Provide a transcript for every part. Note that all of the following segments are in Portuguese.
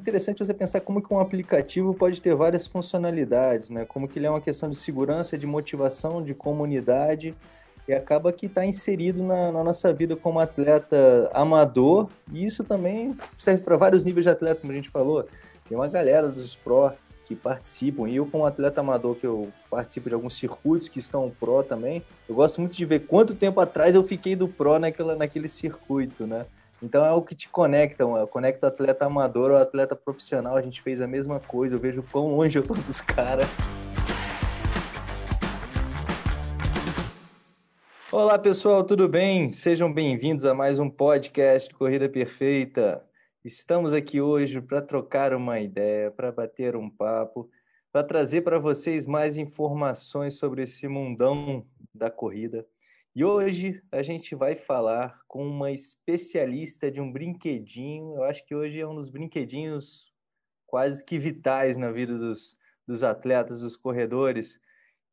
interessante você pensar como que um aplicativo pode ter várias funcionalidades, né? Como que ele é uma questão de segurança, de motivação, de comunidade e acaba que está inserido na, na, nossa vida como atleta amador e isso também serve para vários níveis de atleta, como a gente falou. Tem uma galera dos pro que participam e eu como atleta amador que eu participo de alguns circuitos que estão pro também, eu gosto muito de ver quanto tempo atrás eu fiquei do pro naquela, naquele circuito, né? Então é o que te conecta, conecta o atleta amador ao atleta profissional, a gente fez a mesma coisa, eu vejo quão longe eu tô dos caras. Olá pessoal, tudo bem? Sejam bem-vindos a mais um podcast Corrida Perfeita. Estamos aqui hoje para trocar uma ideia, para bater um papo, para trazer para vocês mais informações sobre esse mundão da corrida. E hoje a gente vai falar com uma especialista de um brinquedinho. Eu acho que hoje é um dos brinquedinhos quase que vitais na vida dos, dos atletas, dos corredores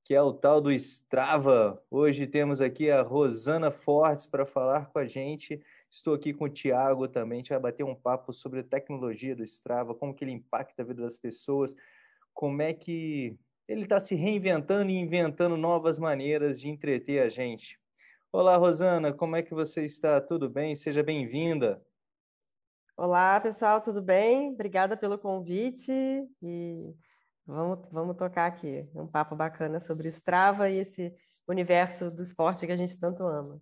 que é o tal do Strava. Hoje temos aqui a Rosana Fortes para falar com a gente. Estou aqui com o Tiago também, a gente vai bater um papo sobre a tecnologia do Strava, como que ele impacta a vida das pessoas, como é que ele está se reinventando e inventando novas maneiras de entreter a gente. Olá, Rosana, como é que você está? Tudo bem? Seja bem-vinda. Olá, pessoal, tudo bem? Obrigada pelo convite e Vamos, vamos tocar aqui um papo bacana sobre Strava e esse universo do esporte que a gente tanto ama.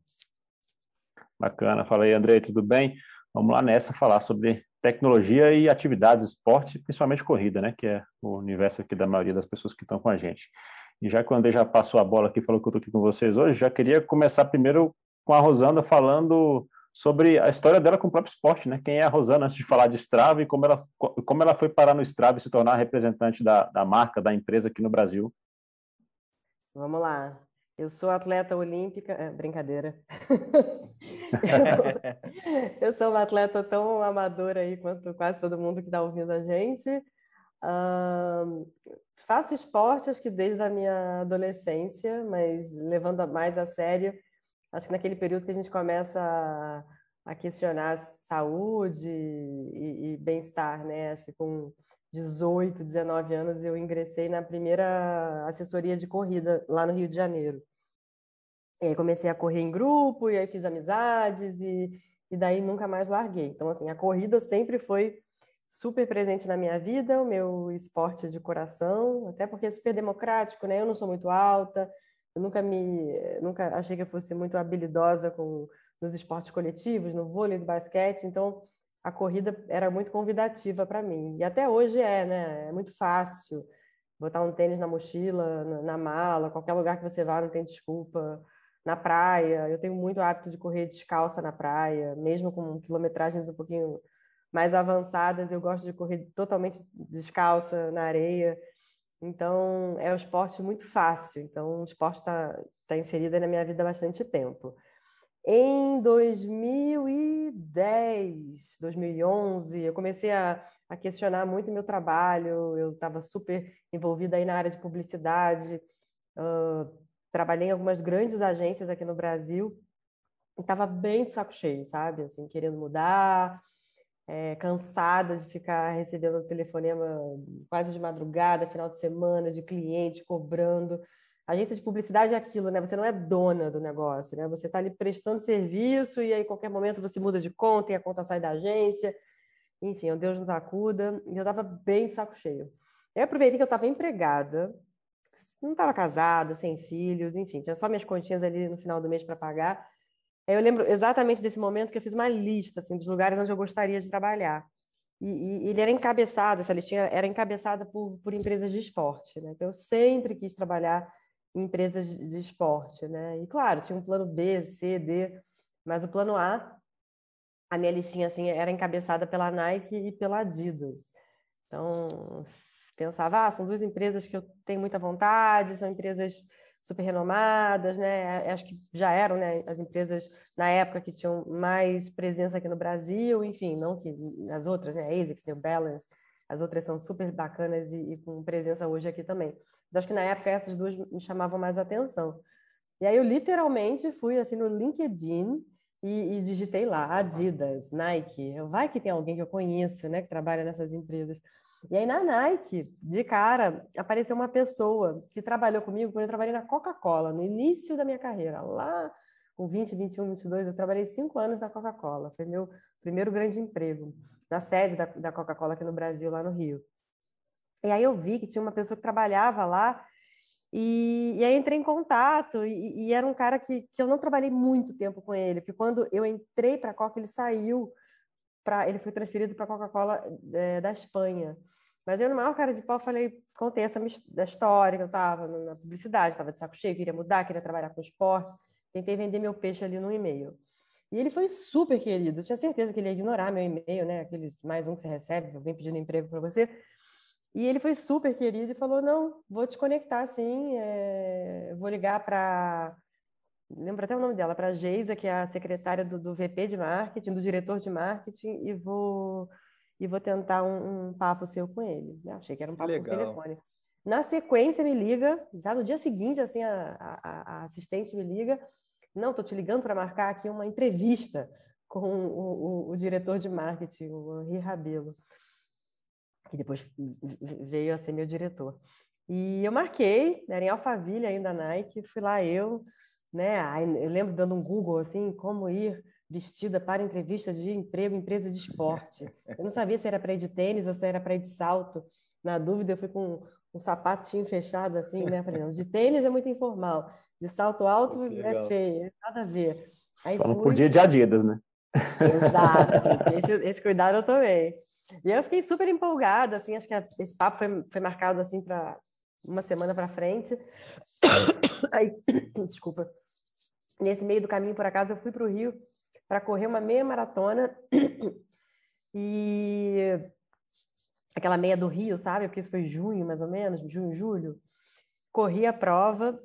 Bacana. Fala aí, Andrei, tudo bem? Vamos lá nessa falar sobre tecnologia e atividades esporte, principalmente corrida, né? Que é o universo aqui da maioria das pessoas que estão com a gente. E já que o André já passou a bola aqui, falou que eu estou aqui com vocês hoje, já queria começar primeiro com a Rosanda falando sobre a história dela com o próprio esporte, né? Quem é a Rosana antes de falar de Strava e como ela, como ela foi parar no Strava e se tornar representante da, da marca, da empresa aqui no Brasil. Vamos lá. Eu sou atleta olímpica. É, brincadeira. eu, sou uma atleta tão amadora aí quanto quase todo mundo que está ouvindo a gente. Uh, faço esporte, acho que desde a minha adolescência, mas levando mais a sério acho que naquele período que a gente começa a, a questionar saúde e, e bem-estar, né? Acho que com 18, 19 anos eu ingressei na primeira assessoria de corrida lá no Rio de Janeiro. E aí comecei a correr em grupo, e aí fiz amizades, e, e daí nunca mais larguei. Então, assim, a corrida sempre foi super presente na minha vida, o meu esporte de coração, até porque é super democrático, né? Eu não sou muito alta, eu nunca me, nunca achei que eu fosse muito habilidosa com nos esportes coletivos, no vôlei, no basquete, então a corrida era muito convidativa para mim. E até hoje é, né? É muito fácil botar um tênis na mochila, na, mala, qualquer lugar que você vá, não tem desculpa. Na praia, eu tenho muito hábito de correr descalça na praia, mesmo com quilometragens um pouquinho mais avançadas, eu gosto de correr totalmente descalça na areia. Então, é um esporte muito fácil. Então, o esporte está tá inserido na minha vida há bastante tempo. Em 2010, 2011, eu comecei a, a questionar muito meu trabalho. Eu estava super envolvida aí na área de publicidade. Uh, trabalhei em algumas grandes agências aqui no Brasil. Estava bem de saco cheio, sabe? Assim, querendo mudar, é, cansada de ficar recebendo telefonema quase de madrugada, final de semana, de cliente cobrando. agência de publicidade é aquilo, né? Você não é dona do negócio, né? Você está ali prestando serviço e aí, qualquer momento, você muda de conta e a conta sai da agência. Enfim, o Deus nos acuda. E eu estava bem de saco cheio. Eu aproveitei que eu estava empregada, não estava casada, sem filhos, enfim, tinha só minhas continhas ali no final do mês para pagar. Eu lembro exatamente desse momento que eu fiz uma lista assim, dos lugares onde eu gostaria de trabalhar. E, e ele era encabeçado, essa listinha era encabeçada por, por empresas de esporte. Né? Então, eu sempre quis trabalhar em empresas de, esporte. Né? E, claro, tinha um plano B, C, D, mas o plano A, a minha listinha assim, era encabeçada pela Nike e pela Adidas. Então, pensava, ah, são duas empresas que eu tenho muita vontade, são empresas super renomadas, né? Acho que já eram, né? As empresas na época que tinham mais presença aqui no Brasil, enfim, não que as outras, né? A ASICS, New Balance, as outras são super bacanas e, e, com presença hoje aqui também. Mas acho que na época essas duas me chamavam mais atenção. E aí eu literalmente fui assim no LinkedIn e, e, digitei lá Adidas, Nike. Vai que tem alguém que eu conheço, né, que trabalha nessas empresas. E aí na Nike, de cara, apareceu uma pessoa que trabalhou comigo quando eu trabalhei na Coca-Cola, no início da minha carreira, lá com 20, 21, 22, eu trabalhei cinco anos na Coca-Cola. Foi meu primeiro grande emprego, na sede da, da Coca-Cola aqui no Brasil, lá no Rio. E aí eu vi que tinha uma pessoa que trabalhava lá e, e aí entrei em contato e, e, era um cara que, que eu não trabalhei muito tempo com ele, porque quando eu entrei para a Coca, ele saiu, pra, ele foi transferido para a Coca-Cola é, da Espanha. Mas eu, no maior cara de pau, falei, contei essa da história que eu estava na publicidade, estava de saco cheio, queria mudar, queria trabalhar com esporte. Tentei vender meu peixe ali no e-mail. E ele foi super querido. Eu tinha certeza que ele ia ignorar meu e-mail, né? Aqueles mais um que você recebe, alguém pedindo emprego para você. E ele foi super querido e falou: Não, vou te conectar sim, é... vou ligar para. Lembro até o nome dela, para a Geisa, que é a secretária do, do, VP de marketing, do diretor de marketing, e vou, e vou tentar um, um papo seu com ele. Eu achei que era um papo por telefone. Na sequência, me liga, já no dia seguinte, assim, a, a, a assistente me liga. Não, estou te ligando para marcar aqui uma entrevista com o, o, o diretor de marketing, o Henri Rabelo que depois veio a ser meu diretor. E eu marquei, era em Alphaville ainda Nike, fui lá eu, né? Eu lembro dando um Google assim, como ir vestida para entrevista de emprego em empresa de esporte. Eu não sabia se era para ir de tênis ou se era para ir de salto. Na dúvida, eu fui com um sapatinho fechado assim, né? Falei, não, de tênis é muito informal, de salto alto é feio, nada a ver. Aí Só fui... não podia de Adidas, né? Exato, esse, esse cuidado eu tomei. E eu fiquei super empolgada, assim, acho que esse papo foi, foi marcado, assim, para uma semana para frente. Aí, desculpa. Nesse meio do caminho, por acaso, eu fui para o Rio para correr uma meia maratona. E aquela meia do Rio, sabe? Porque isso foi junho, mais ou menos, junho, julho. Corri a prova.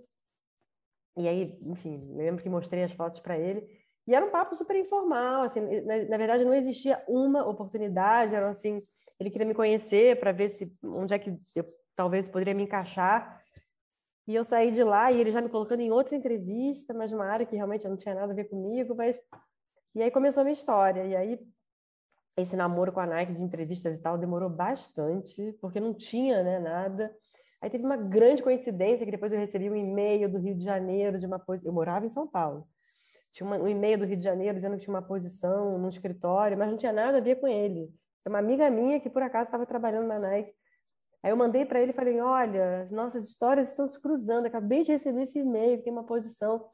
E aí, enfim, lembro que mostrei as fotos para ele. E era um papo super informal, assim, na, na, verdade não existia uma oportunidade, era assim, ele queria me conhecer para ver se onde é que eu talvez poderia me encaixar. E eu saí de lá e ele já me colocando em outra entrevista, mas numa área que realmente não tinha nada a ver comigo, mas e aí começou a minha história. E aí esse namoro com a Nike de entrevistas e tal demorou bastante, porque não tinha, né, nada. Aí teve uma grande coincidência que depois eu recebi um e-mail do Rio de Janeiro de uma coisa, eu morava em São Paulo tinha uma, um e-mail do Rio de Janeiro dizendo que tinha uma posição no escritório, mas não tinha nada a ver com ele. É uma amiga minha que por acaso estava trabalhando na Nike. Aí eu mandei para ele e falei: Olha, as nossas histórias estão se cruzando. Acabei de receber esse e-mail, tem uma posição.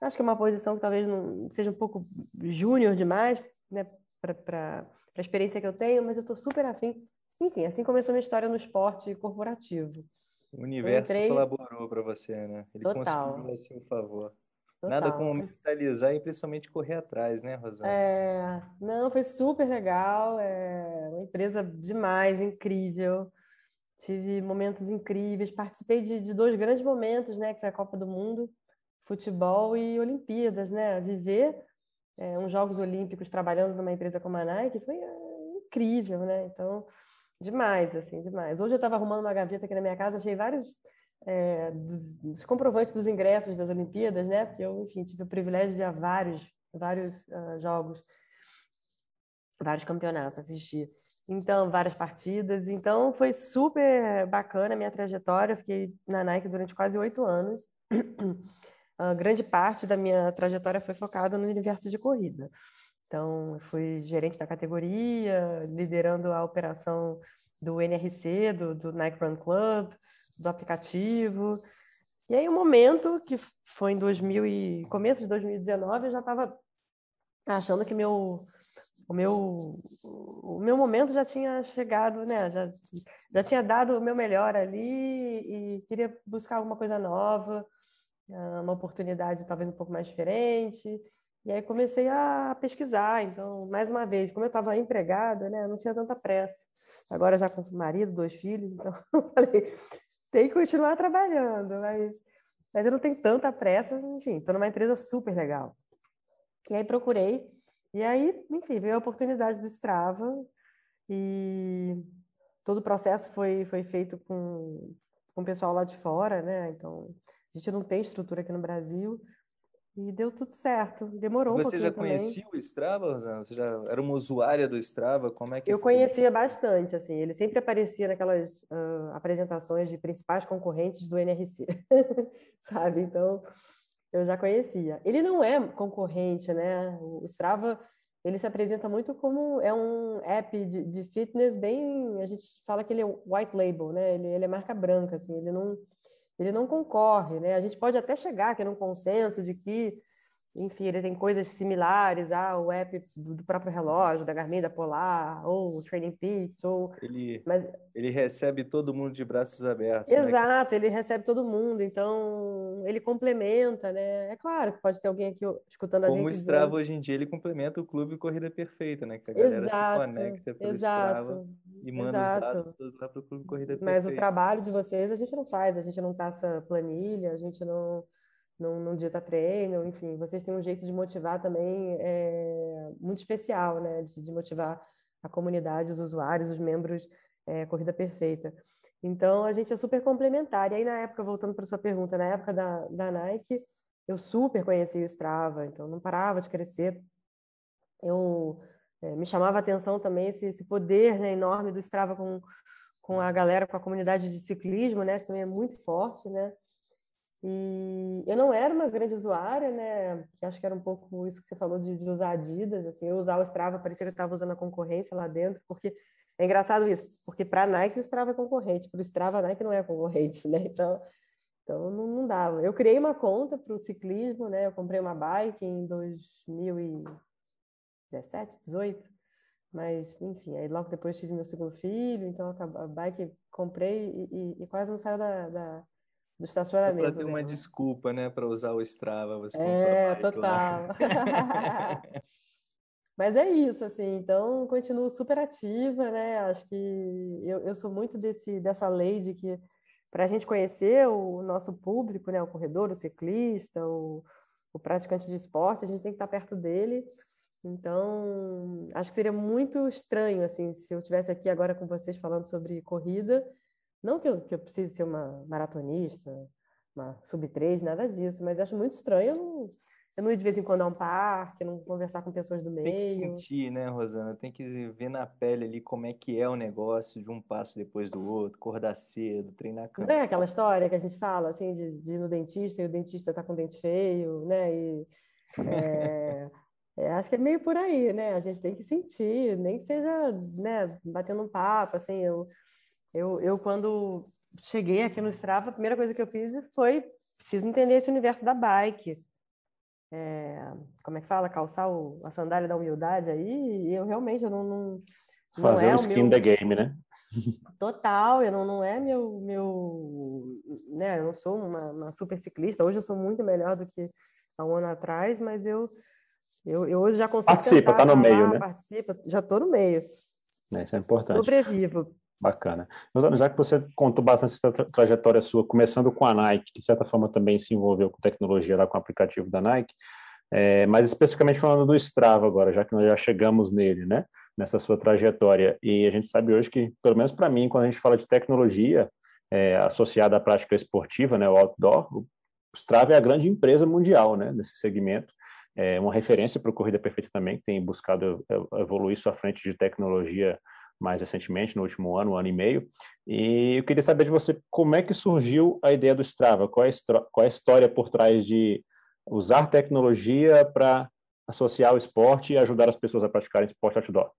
Acho que é uma posição que talvez não seja um pouco júnior demais, né, para a experiência que eu tenho, mas eu estou super afim. Enfim, assim começou minha história no esporte corporativo. O universo entrei... colaborou para você, né? Ele Total. conseguiu a seu favor. Total. Nada como mentalizar e principalmente correr atrás, né, Rosana? É, não, foi super legal, é uma empresa demais, incrível. Tive momentos incríveis, participei de, de dois grandes momentos, né, que foi a Copa do Mundo, futebol e Olimpíadas, né? Viver é, uns Jogos Olímpicos trabalhando numa empresa como a Nike foi é, incrível, né? Então, demais, assim, demais. Hoje eu estava arrumando uma gaveta aqui na minha casa, achei vários é, dos, dos, comprovantes dos ingressos das Olimpíadas, né? Porque eu, enfim, tive o privilégio de ir a vários, vários uh, jogos, vários campeonatos assistir. Então, várias partidas. Então, foi super bacana a minha trajetória. Eu fiquei na Nike durante quase oito anos. A grande parte da minha trajetória foi focada no universo de corrida. Então, fui gerente da categoria, liderando a operação do NRC, do, do Nike Run Club, do aplicativo. E aí, um momento, que foi em 2000 e começo de 2019, eu já estava achando que meu, o, meu, o meu momento já tinha chegado, né? Já, já tinha dado o meu melhor ali e queria buscar alguma coisa nova, uma oportunidade talvez um pouco mais diferente. E aí comecei a pesquisar. Então, mais uma vez, como eu estava empregada, né, não tinha tanta pressa. Agora já com marido, dois filhos, então falei, tem que continuar trabalhando, mas, mas eu não tenho tanta pressa, enfim, estou numa empresa super legal. E aí procurei, e aí, enfim, veio a oportunidade do Strava, e todo o processo foi, foi feito com, com o pessoal lá de fora, né? Então, a gente não tem estrutura aqui no Brasil, E deu tudo certo. Demorou Você um pouquinho já conhecia também. o Strava, Rosana? Você já era uma usuária do Strava? Como é que Eu foi? conhecia bastante, assim. Ele sempre aparecia naquelas uh, apresentações de principais concorrentes do NRC, sabe? Então, eu já conhecia. Ele não é concorrente, né? O Strava, ele se apresenta muito como é um app de, de fitness bem... A gente fala que ele é white label, né? Ele, ele é marca branca, assim. Ele não ele não concorre, né? A gente pode até chegar aqui num consenso de que, enfim, ele tem coisas similares ao app do próprio relógio, da Garmin, da Polar, ou o Training Peaks, ou... Ele, Mas, ele recebe todo mundo de braços abertos, né? exato, ele recebe todo mundo, então ele complementa, né? É claro que pode ter alguém aqui escutando a Como gente o Strava dizendo... hoje em dia, ele complementa o Clube Corrida Perfeita, né? Que a galera Exato, se conecta pelo exato, Strava e manda os exato. dados todos lá para o Clube Corrida Mas o Perfeita. trabalho de vocês a gente não faz, a gente não traça planilha, a gente não, não, não dita treino, enfim, vocês têm um jeito de motivar também é, muito especial, né? De, de motivar a comunidade, os usuários, os membros é, Corrida Perfeita. Então, a gente é super complementar. E aí, na época, voltando para sua pergunta, na época da, da Nike, eu super conheci o Strava, então não parava de crescer. Eu é, me chamava a atenção também esse, esse poder né, enorme do Strava com, com a galera, com a comunidade de ciclismo, né, que também é muito forte, né? E eu não era uma grande usuária, né? Que acho que era um pouco isso que você falou de, de usar Adidas, assim, eu usar o Strava parecia que eu estava usando a concorrência lá dentro, porque é engraçado isso, porque para a Nike o Strava é concorrente, para o Strava a Nike não é concorrente, né? Então, então não, não dava. Eu criei uma conta para o ciclismo, né? Eu comprei uma bike em 2017, 18, mas enfim, aí logo depois tive meu segundo filho, então a bike comprei e, e, e quase não saiu da, da do estacionamento. Para ter uma dela. desculpa, né, para usar o Strava, você É, total. Mas é isso, assim, então continuo super ativa, né? Acho que eu, eu sou muito desse, dessa lei de que para a gente conhecer o nosso público, né? O corredor, o ciclista, o, o praticante de esporte, a gente tem que estar perto dele. Então, acho que seria muito estranho, assim, se eu estivesse aqui agora com vocês falando sobre corrida. Não que eu, que eu precise ser uma maratonista, uma sub-3, nada disso, mas acho muito estranho eu não, eu não ir de vez em quando a um parque, não conversar com pessoas do meio. Tem que sentir, né, Rosana? Tem que ver na pele ali como é que é o negócio de um passo depois do outro, acordar cedo, treinar cansado. Não é aquela história que a gente fala, assim, de, de ir no dentista e o dentista tá com o dente feio, né? E, é, é, acho que é meio por aí, né? A gente tem que sentir, nem que seja, né, batendo um papo, assim, eu... Eu, eu, quando cheguei aqui no Strava, a primeira coisa que eu fiz foi preciso entender esse universo da bike. É, como é que fala? Calçar o, a sandália da humildade aí. E eu realmente eu não. não Fazer não é o skin meu... the game, né? Total, eu não, não é meu, meu. Né, eu não sou uma, uma super ciclista. Hoje eu sou muito melhor do que há um ano atrás, mas eu, eu, eu hoje já consigo. Participa, tá no falar, meio, né? Participa, já estou no meio. É, isso é importante. Sobrevivo. Bacana. Já que você contou bastante essa tra trajetória sua, começando com a Nike, que de certa forma também se envolveu com tecnologia lá com o aplicativo da Nike, é, mas especificamente falando do Strava agora, já que nós já chegamos nele, né, nessa sua trajetória, e a gente sabe hoje que, pelo menos para mim, quando a gente fala de tecnologia é, associada à prática esportiva, né, o outdoor, o Strava é a grande empresa mundial, né, nesse segmento, é uma referência para o Corrida Perfeita também, que tem buscado evoluir sua frente de tecnologia mais recentemente, no último ano, um ano e meio. E eu queria saber de você como é que surgiu a ideia do Strava, qual é a, qual é a história por trás de usar tecnologia para associar o esporte e ajudar as pessoas a praticarem esporte outdoor.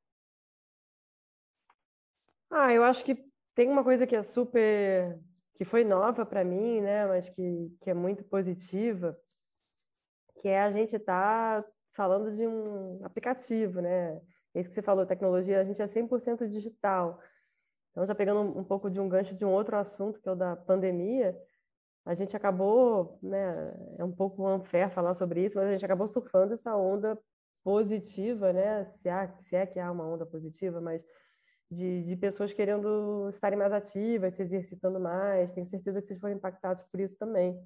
Ah, eu acho que tem uma coisa que é super que foi nova para mim, né, mas que, que é muito positiva, que é a gente estar tá falando de um aplicativo, né? É isso que você falou, tecnologia, a gente é 100% digital. Então, já pegando um pouco de um gancho de um outro assunto, que é o da pandemia, a gente acabou, né, é um pouco unfair falar sobre isso, mas a gente acabou surfando essa onda positiva, né, se, há, se é que há uma onda positiva, mas de, de pessoas querendo estarem mais ativas, se exercitando mais. Tenho certeza que vocês foram impactados por isso também.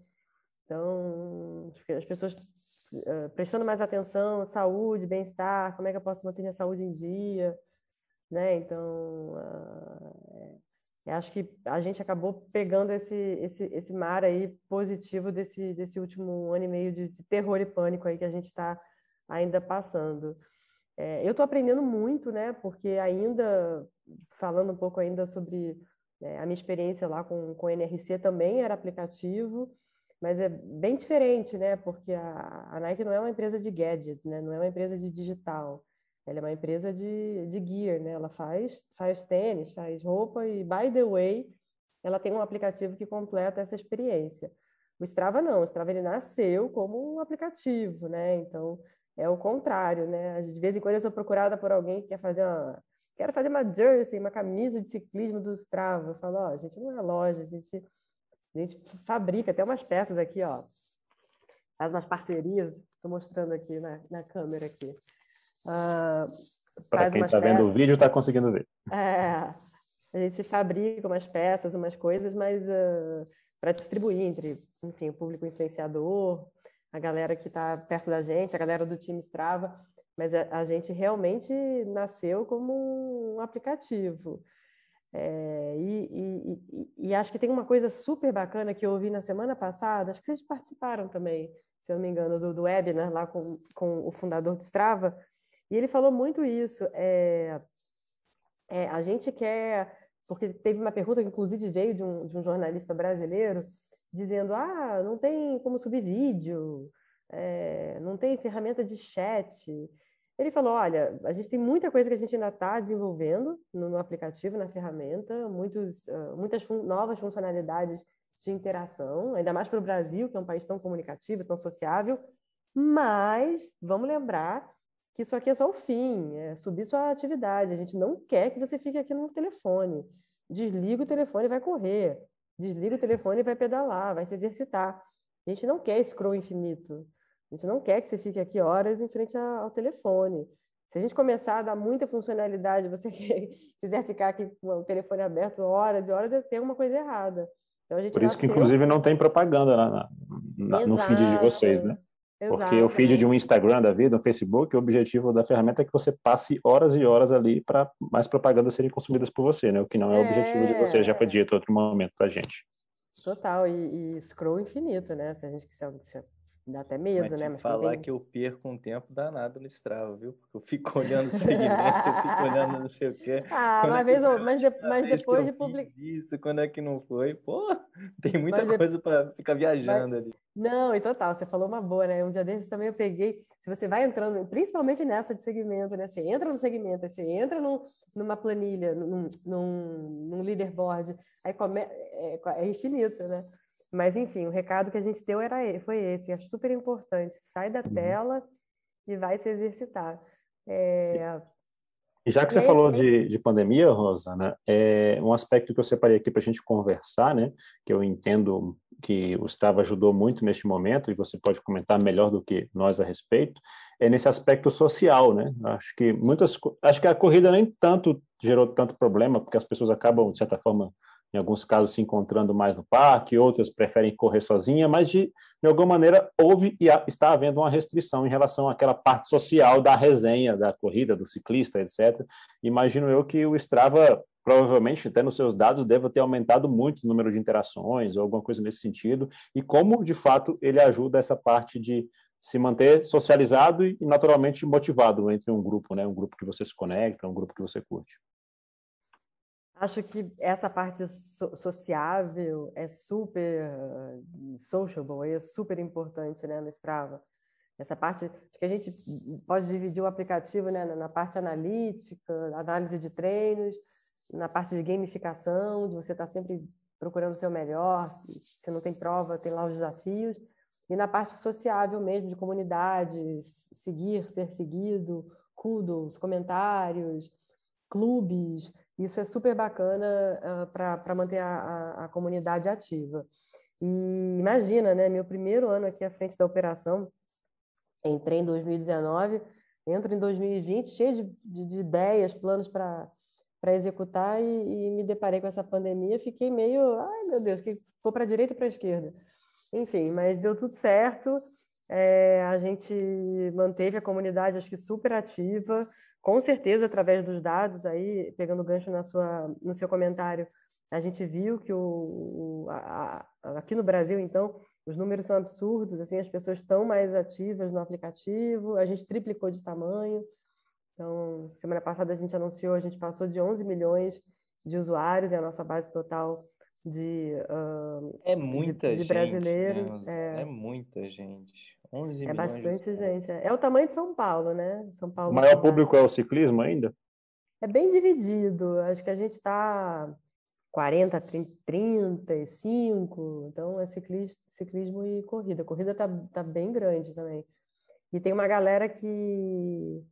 Então, as pessoas uh, prestando mais atenção, saúde, bem-estar, como é que eu posso manter minha saúde em dia, né? Então, uh, Eu acho que a gente acabou pegando esse, esse, esse mar aí positivo desse, desse último ano e meio de, de terror e pânico aí que a gente está ainda passando. É, eu estou aprendendo muito, né? Porque ainda, falando um pouco ainda sobre é, a minha experiência lá com, com o NRC também era aplicativo, mas é bem diferente, né? Porque a, a Nike não é uma empresa de gadget, né? Não é uma empresa de digital. Ela é uma empresa de, de gear, né? Ela faz, faz tênis, faz roupa e, by the way, ela tem um aplicativo que completa essa experiência. O Strava não, o Strava ele nasceu como um aplicativo, né? Então, é o contrário, né? De vez em quando eu sou procurada por alguém que quer fazer uma... Quero fazer uma jersey, uma camisa de ciclismo do Strava. Eu falo, ó, oh, gente não é loja, a gente, a gente fabrica até umas peças aqui, ó. Faz umas parcerias, estou mostrando aqui na, na câmera aqui. Uh, Para quem está vendo o vídeo, está conseguindo ver. É, a gente fabrica umas peças, umas coisas, mas uh, para distribuir entre, enfim, o público influenciador, a galera que está perto da gente, a galera do time Strava, mas a, a gente realmente nasceu como um aplicativo. É, e, e, e, acho que tem uma coisa super bacana que eu ouvi na semana passada, acho que vocês participaram também, se eu não me engano, do, do webinar lá com, com o fundador do Strava, e ele falou muito isso. É, é, a gente quer, porque teve uma pergunta que inclusive veio de um, de um jornalista brasileiro, dizendo: ah, não tem como subir vídeo, não tem ferramenta de chat. Ele falou: olha, a gente tem muita coisa que a gente ainda está desenvolvendo no, no, aplicativo, na ferramenta, muitos, uh, muitas fun novas funcionalidades de interação, ainda mais para o Brasil, que é um país tão comunicativo, tão sociável. Mas vamos lembrar que isso aqui é só o fim, é subir sua atividade. A gente não quer que você fique aqui no telefone. Desliga o telefone e vai correr. Desliga o telefone e vai pedalar, vai se exercitar. A gente não quer scroll infinito. A gente não quer que você fique aqui horas em frente ao telefone. Se a gente começar a dar muita funcionalidade, você quiser ficar aqui com o telefone aberto horas e horas, tem alguma coisa errada. Então, Por isso que, inclusive, não tem propaganda na, na, no feed de vocês, né? Porque o feed de um Instagram da vida, um Facebook, o objetivo da ferramenta é que você passe horas e horas ali para mais propagandas serem consumidas por você, né? O que não é, é... o objetivo de você, já foi dito em outro momento para gente. Total, e, e, scroll infinito, né? Se a gente quiser, Dá até medo, Mas né? Mas falar que eu perco um tempo danado no Strava, viu? Porque eu fico olhando o segmento, eu fico olhando não sei o quê. Ah, uma é vez, que... mas, de... mas depois de publicar. Isso, quando é que não foi? Pô, tem muita mas coisa de... para ficar viajando mas... ali. Não, e total, você falou uma boa, né? Um dia desses também eu peguei. Se você vai entrando, principalmente nessa de segmento, né? Você entra no segmento, você entra num, numa planilha, num, num, num leaderboard, aí come... é, é infinito, né? Mas, enfim, o recado que a gente deu era, foi esse, acho super importante. Sai da uhum. tela e vai se exercitar. É... E já que você aí, falou de, de pandemia, Rosa, né, é um aspecto que eu separei aqui para a gente conversar, né, que eu entendo que o Strava ajudou muito neste momento, e você pode comentar melhor do que nós a respeito, é nesse aspecto social, né? Acho que muitas, acho que a corrida nem tanto gerou tanto problema, porque as pessoas acabam, de certa forma, em alguns casos se encontrando mais no parque, outras preferem correr sozinha, mas de, de alguma maneira houve e está havendo uma restrição em relação àquela parte social da resenha, da corrida, do ciclista, etc. Imagino eu que o Strava, provavelmente, até nos seus dados, deva ter aumentado muito o número de interações ou alguma coisa nesse sentido, e como, de fato, ele ajuda essa parte de se manter socializado e, naturalmente, motivado entre um grupo, né? um grupo que você se conecta, um grupo que você curte. Acho que essa parte so sociável é super sociable, é super importante né, no Strava. Essa parte que a gente pode dividir o aplicativo né, na parte analítica, análise de treinos, na parte de gamificação, de você estar sempre procurando o seu melhor, se, se não tem prova, tem lá os desafios, e na parte sociável mesmo, de comunidades, seguir, ser seguido, kudos, comentários, clubes, isso é super bacana uh, ah, para manter a, a, a, comunidade ativa. E imagina, né? Meu primeiro ano aqui à frente da operação, entrei em 2019, entro em 2020 cheio de, de, de ideias, planos para para executar e, e, me deparei com essa pandemia, fiquei meio, ai meu Deus, que vou para a direita para a esquerda. Enfim, mas deu tudo certo. É, a gente manteve a comunidade, acho que super ativa, com certeza através dos dados aí, pegando gancho na sua, no seu comentário, A gente viu que o, a, a, aqui no Brasil, então, os números são absurdos, assim, as pessoas estão mais ativas no aplicativo, a gente triplicou de tamanho. Então, semana passada a gente anunciou, a gente passou de 11 milhões de usuários, é a nossa base total de, uh, é muita de, de brasileiros. Né? É... é... muita gente. 11 é bastante gente. É. é o tamanho de São Paulo, né? São Paulo. O maior público é o ciclismo ainda? É bem dividido. Acho que a gente está 40, 30, 35. Então é ciclismo, ciclismo e corrida. A corrida está tá bem grande também. E tem uma galera que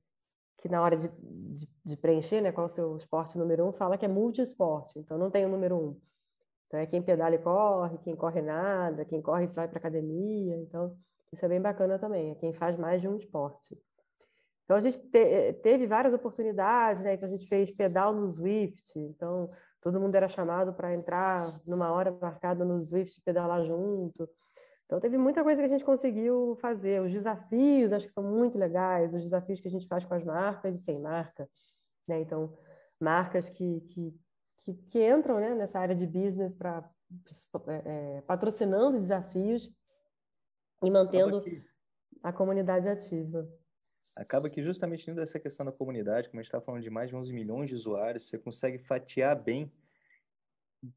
que na hora de, de, de, preencher, né, qual é o seu esporte número um, fala que é multiesporte, então não tem o número um. Então é quem pedala e corre, quem corre nada, quem corre e vai para academia, então isso é bem bacana também, é quem faz mais de um esporte. Então a gente te, teve várias oportunidades, né, então a gente fez pedal no Zwift, então todo mundo era chamado para entrar numa hora marcada no Zwift e pedalar junto. Então, teve muita coisa que a gente conseguiu fazer. Os desafios, acho que são muito legais, os desafios que a gente faz com as marcas e sem marca. Né? Então, marcas que, que, que, que entram né, nessa área de business para é, é, patrocinando desafios e mantendo a comunidade ativa. Acaba que justamente dentro dessa questão da comunidade, como a gente está falando de mais de 11 milhões de usuários, você consegue fatiar bem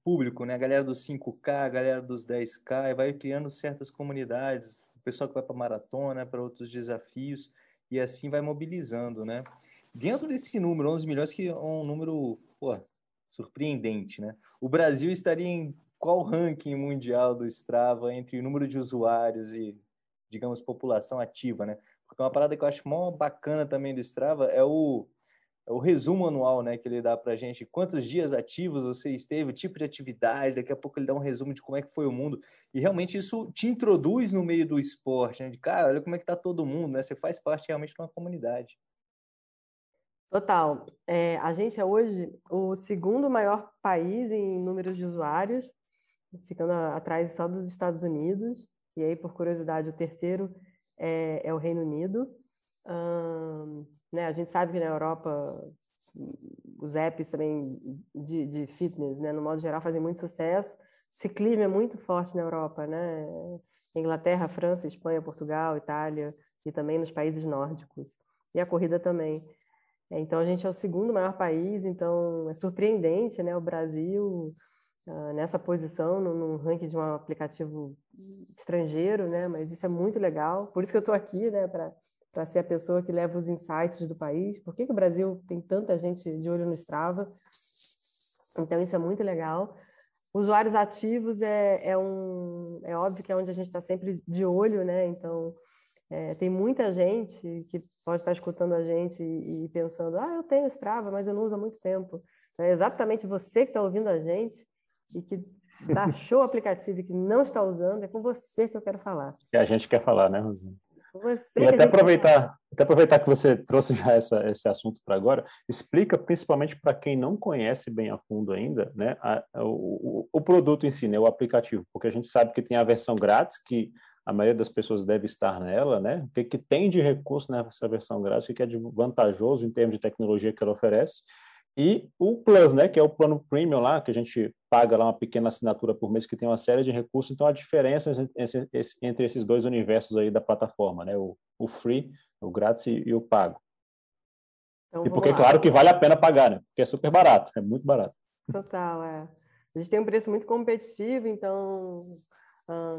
público, né? A galera dos 5K, a galera dos 10K, e vai criando certas comunidades, o pessoal que vai para maratona, para outros desafios, e assim vai mobilizando, né? Dentro desse número, 11 milhões, que é um número pô, surpreendente, né? O Brasil estaria em qual ranking mundial do Strava entre o número de usuários e, digamos, população ativa, né? Porque uma parada que eu acho mó bacana também do Strava é o o resumo anual, né, que ele dá para a gente, quantos dias ativos você esteve, o tipo de atividade, daqui a pouco ele dá um resumo de como é que foi o mundo, e realmente isso te introduz no meio do esporte, né, de cara, olha como é que tá todo mundo, né, você faz parte realmente de uma comunidade. Total. É, a gente é hoje o segundo maior país em número de usuários, ficando atrás só dos Estados Unidos, e aí, por curiosidade, o terceiro é, é o Reino Unido. Hum, né? A gente sabe que na Europa os apps também de, de fitness, né, no modo geral, fazem muito sucesso. Ciclismo é muito forte na Europa, né? Inglaterra, França, Espanha, Portugal, Itália e também nos países nórdicos. E a corrida também. É, então a gente é o segundo maior país, então é surpreendente, né, o Brasil uh, nessa posição no, no, ranking de um aplicativo estrangeiro, né? Mas isso é muito legal. Por isso que eu estou aqui, né, para ser a pessoa que leva os insights do país. Por que, que o Brasil tem tanta gente de olho no Strava? Então, isso é muito legal. Usuários ativos é, é, um, é óbvio que é onde a gente está sempre de olho, né? Então, é, tem muita gente que pode estar escutando a gente e, e, pensando: ah, eu tenho Strava, mas eu não uso há muito tempo. É exatamente você que está ouvindo a gente e que baixou o aplicativo e que não está usando, é com você que eu quero falar. Que a gente quer falar, né, Rosana? Você e até aproveitar, até aproveitar que você trouxe já essa, esse assunto para agora, explica principalmente para quem não conhece bem a fundo ainda, né, a, o, o, produto em si, né, o aplicativo, porque a gente sabe que tem a versão grátis, que a maioria das pessoas deve estar nela, né, o que, que tem de recurso nessa versão grátis, o que é vantajoso em termos de tecnologia que ela oferece, e o Plus, né, que é o plano premium lá, que a gente paga lá uma pequena assinatura por mês que tem uma série de recursos. Então, a diferença entre esses dois universos aí da plataforma, né, o, o free, o grátis e, o pago. Então, e porque, lá. claro, que vale a pena pagar, né, porque é super barato, é muito barato. Total, é. A gente tem um preço muito competitivo, então,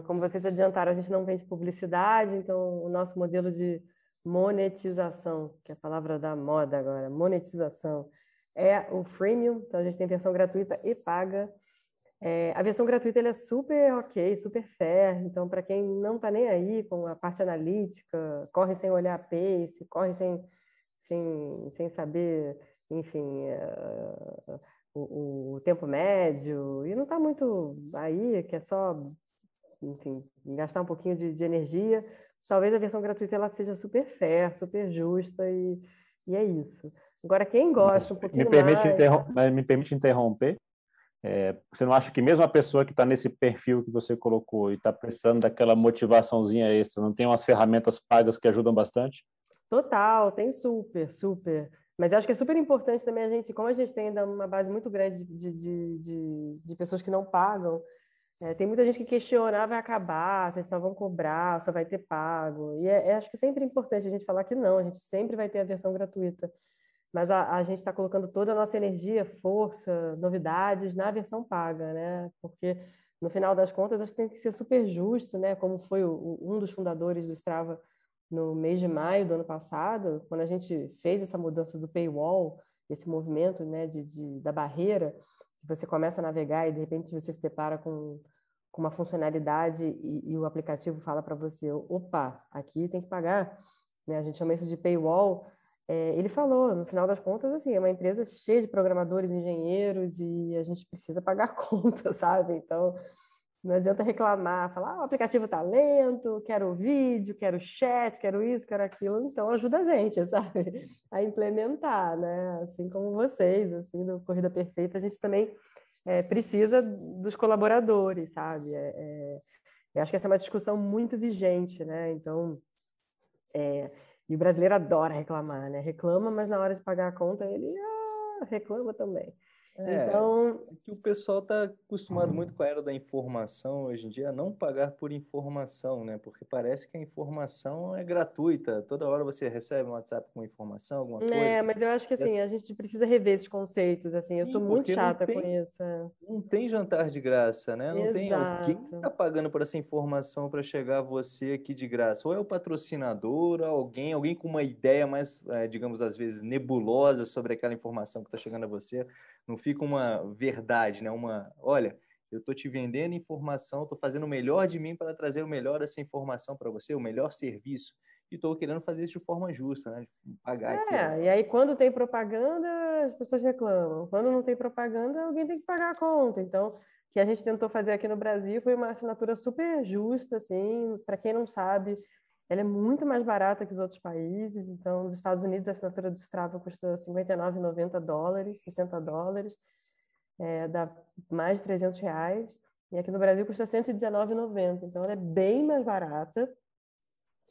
como vocês adiantaram, a gente não vende publicidade, então o nosso modelo de monetização, que é a palavra da moda agora, monetização, é o freemium, então a gente tem versão gratuita e paga. É, a versão gratuita é super ok, super fair, então para quem não está nem aí com a parte analítica, corre sem olhar a pace, corre sem, sem, sem saber, enfim, uh, o, o, tempo médio, e não está muito aí, que é só, enfim, gastar um pouquinho de, de energia, talvez a versão gratuita ela seja super fair, super justa e, e é isso. Agora, quem gosta um pouquinho me permite mais... Me permite interromper. É, você não acha que mesmo a pessoa que está nesse perfil que você colocou e está precisando daquela motivaçãozinha extra, não tem umas ferramentas pagas que ajudam bastante? Total, tem super, super. Mas acho que é super importante também a gente, como a gente tem ainda uma base muito grande de, de, de, de pessoas que não pagam, é, tem muita gente que questiona, ah, vai acabar, vocês só vão cobrar, só vai ter pago. E é, é, acho que sempre é importante a gente falar que não, a gente sempre vai ter a versão gratuita. Mas a, a gente está colocando toda a nossa energia, força, novidades na versão paga, né? Porque no final das contas acho que tem que ser super justo, né? Como foi o, um dos fundadores do Strava no mês de maio do ano passado, quando a gente fez essa mudança do paywall, esse movimento, né, de, de da barreira você começa a navegar e de repente você se depara com, com uma funcionalidade e, e o aplicativo fala para você, opa, aqui tem que pagar, né? A gente chama isso de paywall. É, ele falou, no final das contas, assim, é uma empresa cheia de programadores, engenheiros e a gente precisa pagar conta, sabe? Então, não adianta reclamar, falar, ah, o aplicativo está lento, quero o vídeo, quero chat, quero isso, quero aquilo. Então, ajuda a gente, sabe? A implementar, né? Assim como vocês, assim, do Corrida Perfeita, a gente também é, precisa dos colaboradores, sabe? É, é, eu acho que essa é uma discussão muito vigente, né? Então, é, e o brasileiro adora reclamar, né? Reclama, mas na hora de pagar a conta, ele ah, reclama também. É, então, é que o pessoal está acostumado muito com a era da informação hoje em dia a não pagar por informação, né? Porque parece que a informação é gratuita. Toda hora você recebe um WhatsApp com informação, alguma coisa. É, mas eu acho que assim, a gente precisa rever esses conceitos, assim. Eu Sim, sou muito chata tem, com isso. Não tem jantar de graça, né? Não Exato. tem alguém que está pagando por essa informação para chegar a você aqui de graça. Ou é o patrocinador, alguém, alguém com uma ideia mais, é, digamos, às vezes nebulosa sobre aquela informação que está chegando a você não fica uma verdade, né? Uma, olha, eu estou te vendendo informação, estou fazendo o melhor de mim para trazer o melhor dessa informação para você, o melhor serviço. E estou querendo fazer isso de forma justa, né? Pagar é. E aí, quando tem propaganda, as pessoas reclamam. Quando não tem propaganda, alguém tem que pagar a conta. Então, o que a gente tentou fazer aqui no Brasil foi uma assinatura super justa, assim, para quem não sabe, ela é muito mais barata que os outros países. Então, nos Estados Unidos, a assinatura do Strava custa 59,90 dólares, 60 dólares, é, dá mais de 300 reais. E aqui no Brasil custa 119,90. Então, ela é bem mais barata.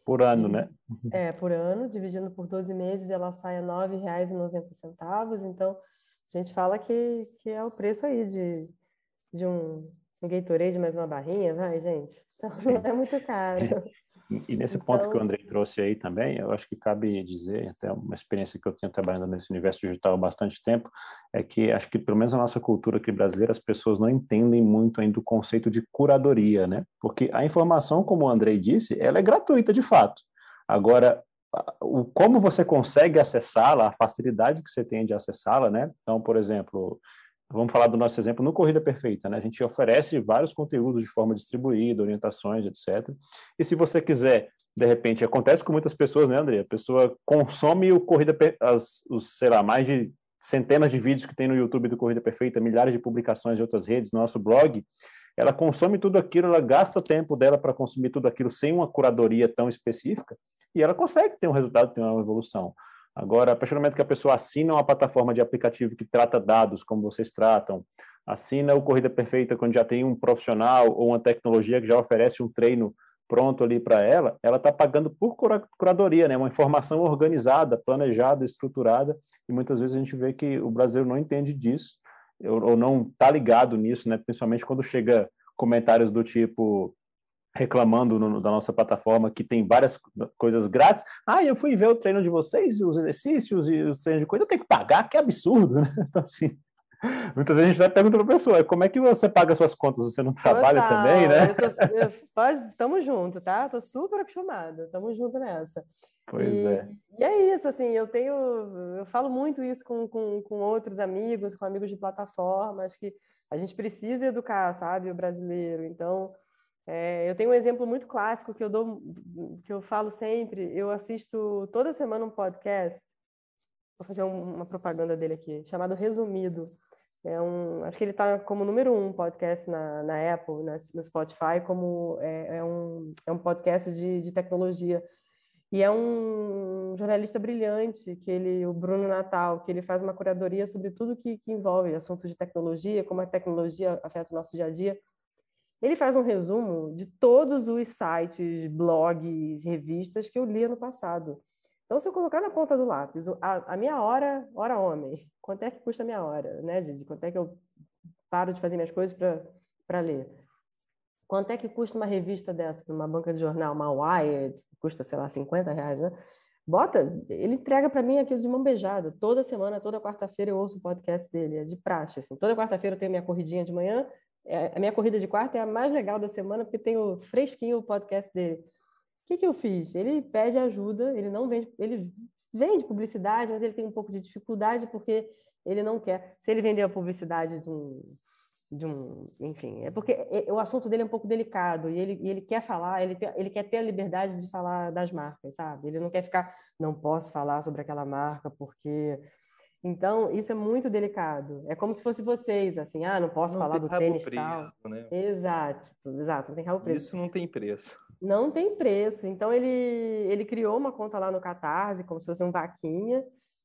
Por ano, né? É, por ano. Dividindo por 12 meses, ela sai a R$ 9,90. Então, a gente fala que, que é o preço aí de, de um, um Gatorade mais uma barrinha, vai, gente? Então, não é muito caro. E nesse então... ponto que o então André trouxe aí também, eu acho que cabe dizer, até uma experiência que eu tenho trabalhando nesse universo digital há bastante tempo, é que acho que pelo menos na nossa cultura aqui brasileira, as pessoas não entendem muito ainda o conceito de curadoria, né? Porque a informação, como o Andrei disse, ela é gratuita de fato. Agora, o como você consegue acessá-la, a facilidade que você tem de acessá-la, né? Então, por exemplo, vamos falar do nosso exemplo no Corrida Perfeita, né? A gente oferece vários conteúdos de forma distribuída, orientações, etc. E se você quiser, de repente, acontece com muitas pessoas, né, André? A pessoa consome o Corrida, as, os, sei lá, mais de centenas de vídeos que tem no YouTube do Corrida Perfeita, milhares de publicações de outras redes, nosso blog, ela consome tudo aquilo, ela gasta o tempo dela para consumir tudo aquilo sem uma curadoria tão específica, e ela consegue ter um resultado, ter uma evolução. Agora, a partir do momento que a pessoa assina uma plataforma de aplicativo que trata dados como vocês tratam, assina o Corrida Perfeita quando já tem um profissional ou uma tecnologia que já oferece um treino pronto ali para ela, ela está pagando por curadoria, né? uma informação organizada, planejada, estruturada, e muitas vezes a gente vê que o brasileiro não entende disso, ou não está ligado nisso, né? principalmente quando chega comentários do tipo reclamando no, da nossa plataforma que tem várias coisas grátis. Ah, eu fui ver o treino de vocês, os exercícios e os treinos de coisa, eu tenho que pagar, que absurdo, né? Então, assim, muitas vezes a gente vai perguntando para a pessoa, como é que você paga suas contas? Você não trabalha Total. também, né? Estamos juntos, tá? Estou super acostumada, estamos juntos nessa. Pois e, é. E é isso, assim, eu tenho, eu falo muito isso com, com, com outros amigos, com amigos de plataforma, acho que a gente precisa educar, sabe, o brasileiro, então é, eu tenho um exemplo muito clássico que eu dou, que eu falo sempre. Eu assisto toda semana um podcast. Vou fazer um, uma propaganda dele aqui, chamado Resumido. É um, acho que ele está como número um podcast na, na Apple, na, no Spotify, como é, é, um, é um podcast de, de tecnologia. E é um jornalista brilhante, que ele, o Bruno Natal, que ele faz uma curadoria sobre tudo que, que envolve assuntos de tecnologia, como a tecnologia afeta o nosso dia a dia. Ele faz um resumo de todos os sites, blogs, revistas que eu li ano passado. Então, se eu colocar na ponta do lápis a, a minha hora, hora homem, quanto é que custa a minha hora, né, Didi? Quanto é que eu paro de fazer minhas coisas para ler? Quanto é que custa uma revista dessa, uma banca de jornal, uma Wired, custa, sei lá, 50 reais, né? Bota, ele entrega para mim aquilo de mão beijada. Toda semana, toda quarta-feira eu ouço o podcast dele, é de praxe. Assim. Toda quarta-feira eu tenho minha corridinha de manhã. É, a minha corrida de quarta é a mais legal da semana, porque tem o fresquinho o podcast dele. O que, que eu fiz? Ele pede ajuda, ele não vende, ele vende publicidade, mas ele tem um pouco de dificuldade porque ele não quer. Se ele vender a publicidade de um de um, enfim, é porque o assunto dele é um pouco delicado e ele, ele quer falar, ele, ele quer ter a liberdade de falar das marcas, sabe? Ele não quer ficar, não posso falar sobre aquela marca porque então, isso é muito delicado. É como se fosse vocês, assim, ah, não posso não falar do tênis preço, tal. Né? Exato, exato, não tem rabo preço. Isso não tem preço. Não tem preço. Então, ele, ele criou uma conta lá no Catarse, como se fosse um vaquinha,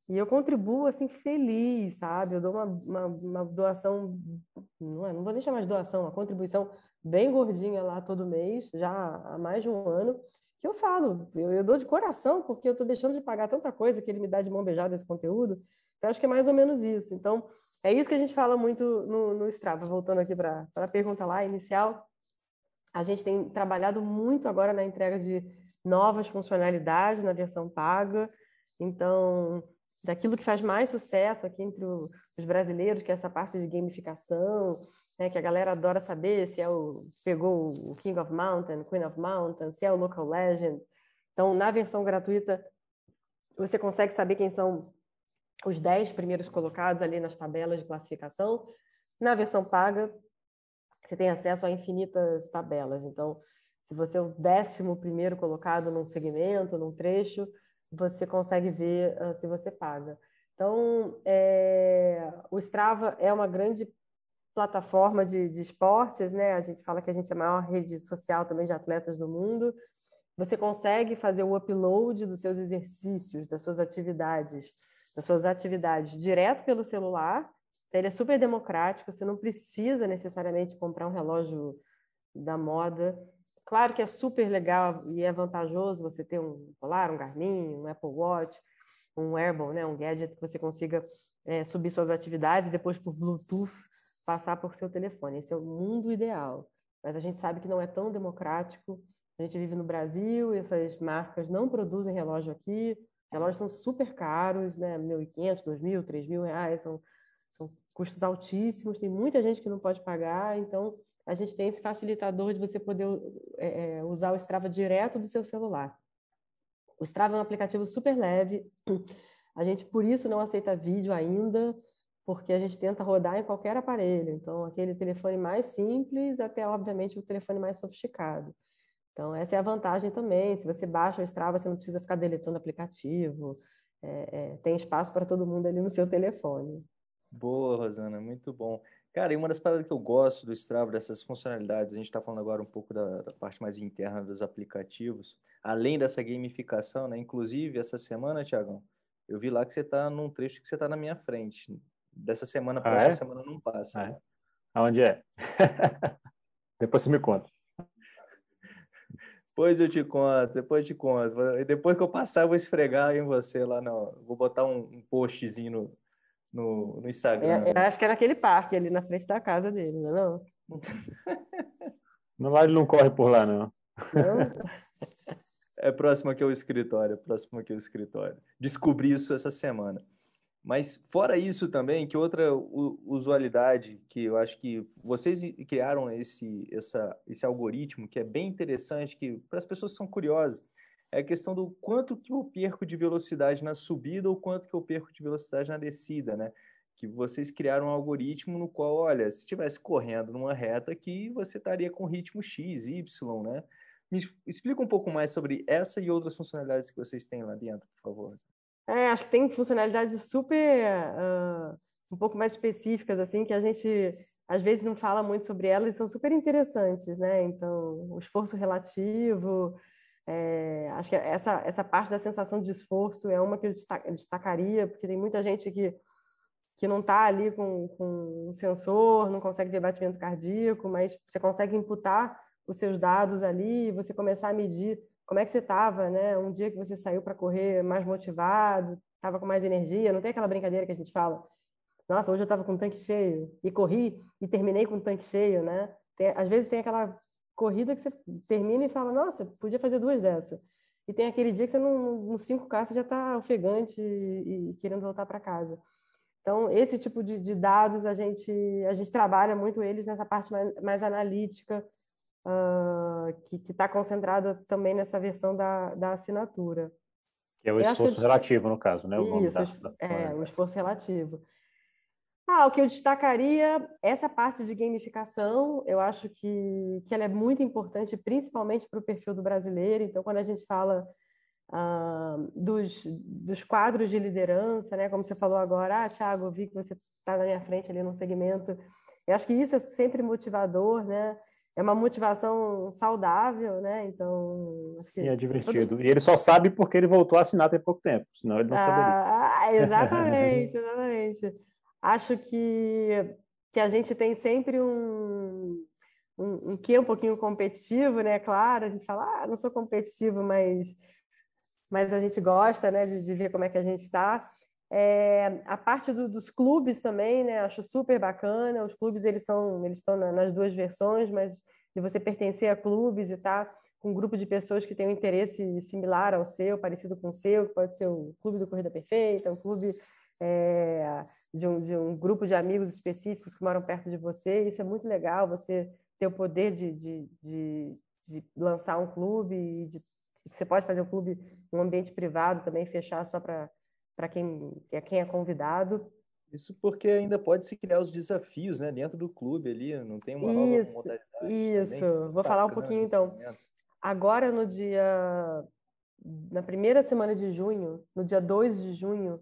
e eu contribuo, assim, feliz, sabe? Eu dou uma, uma, uma doação, não, é, não vou nem chamar de doação, uma contribuição bem gordinha lá todo mês, já há mais de um ano, que eu falo, eu, eu dou de coração, porque eu estou deixando de pagar tanta coisa que ele me dá de mão beijada esse conteúdo. Então, acho que é mais ou menos isso. Então, é isso que a gente fala muito no, no Strava. Voltando aqui para a pergunta lá inicial, a gente tem trabalhado muito agora na entrega de novas funcionalidades na versão paga. Então, daquilo que faz mais sucesso aqui entre os brasileiros, que é essa parte de gamificação, né, que a galera adora saber se é o pegou o King of Mountain, Queen of Mountain, se é o Local Legend. Então, na versão gratuita, você consegue saber quem são os 10 primeiros colocados ali nas tabelas de classificação. Na versão paga, você tem acesso a infinitas tabelas. Então, se você é o décimo primeiro colocado num segmento, num trecho, você consegue ver uh, se você paga. Então, é, o Strava é uma grande plataforma de, de esportes, né? A gente fala que a gente é a maior rede social também de atletas do mundo. Você consegue fazer o upload dos seus exercícios, das suas atividades, das suas atividades direto pelo celular. Então, ele é super democrático, você não precisa necessariamente comprar um relógio da moda Claro que é super legal e é vantajoso você ter um Polar, um Garmin, um Apple Watch, um wearable, né, um gadget que você consiga é, subir suas atividades e depois por Bluetooth passar por seu telefone. Esse é o mundo ideal. Mas a gente sabe que não é tão democrático. A gente vive no Brasil essas marcas não produzem relógio aqui. Relógios são super caros, né? 1.500, 2.000, 3.000 reais. São, são custos altíssimos. Tem muita gente que não pode pagar. Então, a gente tem esse facilitador de você poder é, é, usar o Strava direto do seu celular. O Strava é um aplicativo super leve. A gente, por isso, não aceita vídeo ainda, porque a gente tenta rodar em qualquer aparelho. Então, aquele telefone mais simples até, obviamente, o telefone mais sofisticado. Então, essa é a vantagem também. Se você baixa o Strava, você não precisa ficar deletando aplicativo. É, é, tem espaço para todo mundo ali no seu telefone. Boa, Rosana, muito bom. Cara, e uma das paradas que eu gosto do Strava, dessas funcionalidades, a gente está falando agora um pouco da, da, parte mais interna dos aplicativos, além dessa gamificação, né? Inclusive, essa semana, Tiagão, eu vi lá que você está num trecho que você está na minha frente. Dessa semana para ah, essa é? semana não passa. Ah, é? Aonde é? depois você me conta. Depois eu te conto, depois eu te conto. E depois que eu passar, eu vou esfregar em você lá, não. Vou botar um, um postzinho no, no, no Instagram. É, eu acho que é naquele parque ali na frente da casa dele, não é não? Não, ele não corre por lá, não. Não? É próximo aqui ao escritório, é próximo aqui ao escritório. Descobri isso essa semana. Mas fora isso também, que outra usualidade que eu acho que vocês criaram esse, essa, esse algoritmo que é bem interessante, que para as pessoas que são curiosas, é a questão do quanto que eu perco de velocidade na subida ou quanto que eu perco de velocidade na descida, né? Que vocês criaram um algoritmo no qual, olha, se estivesse correndo numa reta aqui, você estaria com ritmo X, Y, né? Me explica um pouco mais sobre essa e outras funcionalidades que vocês têm lá dentro, por favor. É, acho que tem funcionalidades super uh, um pouco mais específicas, assim, que a gente às vezes não fala muito sobre elas e são super interessantes, né? Então, o esforço relativo, é, acho que essa, essa parte da sensação de esforço é uma que eu destacaria, porque tem muita gente que, que não está ali com, com um sensor, não consegue ver batimento cardíaco, mas você consegue imputar os seus dados ali você começar a medir como é que você estava, né? Um dia que você saiu para correr mais motivado, estava com mais energia, não tem aquela brincadeira que a gente fala, nossa, hoje eu estava com o tanque cheio e corri e terminei com o tanque cheio, né? Tem, às vezes tem aquela corrida que você termina e fala, nossa, podia fazer duas dessas. E tem aquele dia que você, no, no 5K, você já está ofegante e, e, querendo voltar para casa. Então, esse tipo de, de, dados, a gente, a gente trabalha muito eles nessa parte mais, mais analítica, uh, que está concentrada também nessa versão da, da assinatura. Que é o esforço relativo, no caso, né? O Isso, da, é, o esforço relativo. Ah, o que eu destacaria, essa parte de gamificação, eu acho que, que ela é muito importante, principalmente para o perfil do brasileiro. Então, quando a gente fala dos, dos quadros de liderança, né? como você falou agora, ah, Thiago, vi que você está na minha frente ali no segmento. Eu acho que isso é sempre motivador, né? É uma motivação saudável, né? Então, acho que... E é divertido. E ele só sabe porque ele voltou a assinar tem pouco tempo, senão ele não ah, saberia. Exatamente, exatamente acho que, que a gente tem sempre um, um, um quê um pouquinho competitivo, né? Claro, a gente fala, ah, não sou competitivo, mas, mas a gente gosta, né, de, de ver como é que a gente está. É, a parte do, dos clubes também, né? Acho super bacana. Os clubes eles são, eles estão na, nas duas versões, mas de você pertencer a clubes e estar tá com um grupo de pessoas que têm um interesse similar ao seu, parecido com o seu, que pode ser o clube do Corrida Perfeita, um clube é, de, um, de um grupo de amigos específicos que moram perto de você. Isso é muito legal, você ter o poder de, de, de, de lançar um clube e de, você pode fazer o um clube em um ambiente privado também, fechar só para quem, é quem é convidado. Isso porque ainda pode se criar os desafios né, dentro do clube ali, não tem uma nova isso, modalidade. Isso, vou falar um pouquinho então. Agora no dia, na primeira semana de junho, no dia 2 de junho,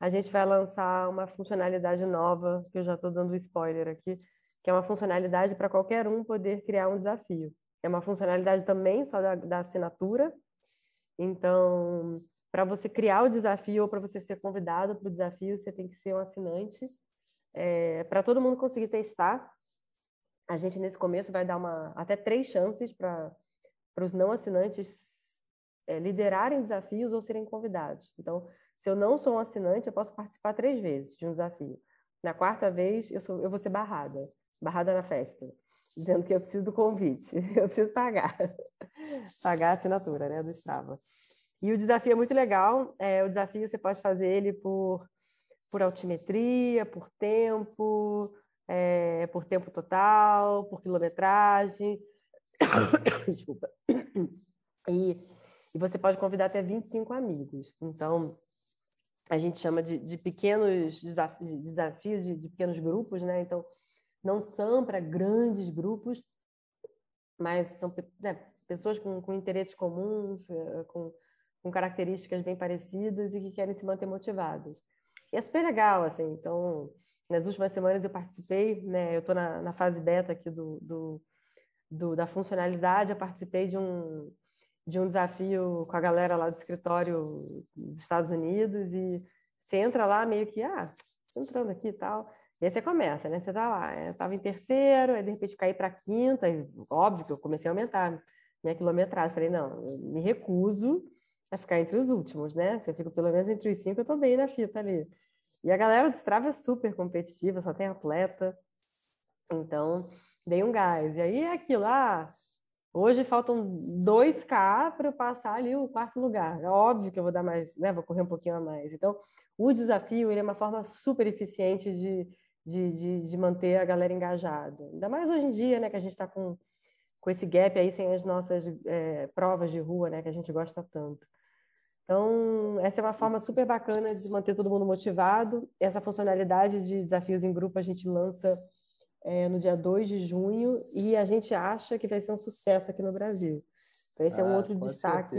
a gente vai lançar uma funcionalidade nova, que eu já estou dando spoiler aqui, que é uma funcionalidade para qualquer um poder criar um desafio. É uma funcionalidade também só da, da assinatura. Então, para você criar o desafio ou para você ser convidado para o desafio, você tem que ser um assinante. É, para todo mundo conseguir testar, a gente nesse começo vai dar uma, até três chances para os não assinantes é, liderarem desafios ou serem convidados. Então, se eu não sou um assinante, eu posso participar três vezes de um desafio. Na quarta vez, eu, sou, eu vou ser barrada, barrada na festa, dizendo que eu preciso do convite, eu preciso pagar, pagar a assinatura né, do Strava. E o desafio é muito legal. É, o desafio você pode fazer ele por, por altimetria, por tempo, é, por tempo total, por quilometragem. Desculpa. E, e você pode convidar até 25 amigos. Então, a gente chama de, de pequenos desafios, de, de, pequenos grupos, né? Então, não são para grandes grupos, mas são né, pessoas com, com, interesses comuns, eh, com, com, características bem parecidas e que querem se manter motivadas. E é super legal, assim. Então, nas últimas semanas eu participei, né? Eu estou na, na, fase beta aqui do, do, do, da funcionalidade, eu participei de um de um desafio com a galera lá do escritório dos Estados Unidos e você entra lá meio que, ah, entrando aqui e tal. E aí você começa, né? Você tá lá, eu tava em terceiro, aí de repente caí para quinta, e óbvio que eu comecei a aumentar minha quilometragem. Falei, não, me recuso a ficar entre os últimos, né? Se eu fico pelo menos entre os cinco, eu tô bem na fita ali. E a galera do Strava é super competitiva, só tem atleta. Então, dei um gás. E aí é aquilo, ah, Hoje faltam 2K para eu passar ali o quarto lugar. É óbvio que eu vou dar mais, né? Vou correr um pouquinho a mais. Então, o desafio ele é uma forma super eficiente de, de, de, de manter a galera engajada. Ainda mais hoje em dia, né? Que a gente está com, com esse gap aí sem as nossas é, provas de rua, né? Que a gente gosta tanto. Então, essa é uma forma super bacana de manter todo mundo motivado. Essa funcionalidade de desafios em grupo a gente lança é, no dia 2 de junho e a gente acha que vai ser um sucesso aqui no Brasil. Então, esse ah, é um ah, outro destaque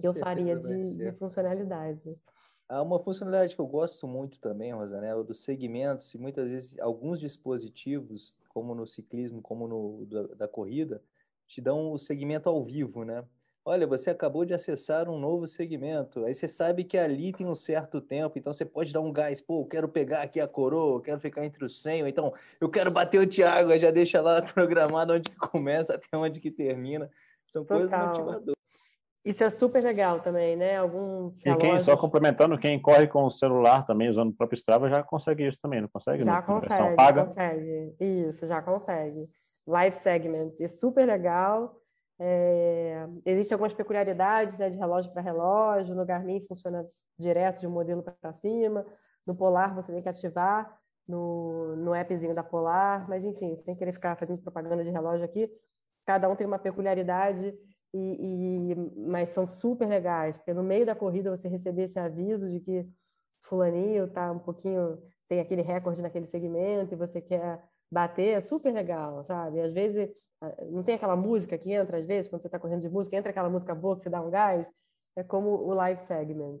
que eu faria de, de, funcionalidade. Há uma funcionalidade que eu gosto muito também, Rosana, é dos segmentos, e muitas vezes alguns dispositivos, como no ciclismo, como no da, da corrida, te dão o segmento ao vivo, né? Olha, você acabou de acessar um novo segmento. Aí você sabe que ali tem um certo tempo, então você pode dar um gás. Pô, eu quero pegar aqui a coroa, eu quero ficar entre os 100, então eu quero bater o Thiago, já deixa lá programado onde começa até onde que termina. São Total. coisas motivadoras. Isso é super legal também, né? Algum e quem, só complementando, quem corre com o celular também, usando o próprio Strava, já consegue isso também, não consegue? Já consegue, paga? consegue. Isso, já consegue. Live Segments, é super legal. É... Existem algumas peculiaridades né, de relógio para relógio. No Garmin funciona direto de um modelo para cima. No Polar você tem que ativar no, no appzinho da Polar. Mas, enfim, sem querer ficar fazendo propaganda de relógio aqui, cada um tem uma peculiaridade e, e, mas são super legais, porque no meio da corrida você receber esse aviso de que fulaninho tá um pouquinho, tem aquele recorde naquele segmento e você quer bater, é super legal, sabe? Às vezes, não tem aquela música que entra, às vezes, quando você está correndo de música, entra aquela música boa que você dá um gás, é como o live segment.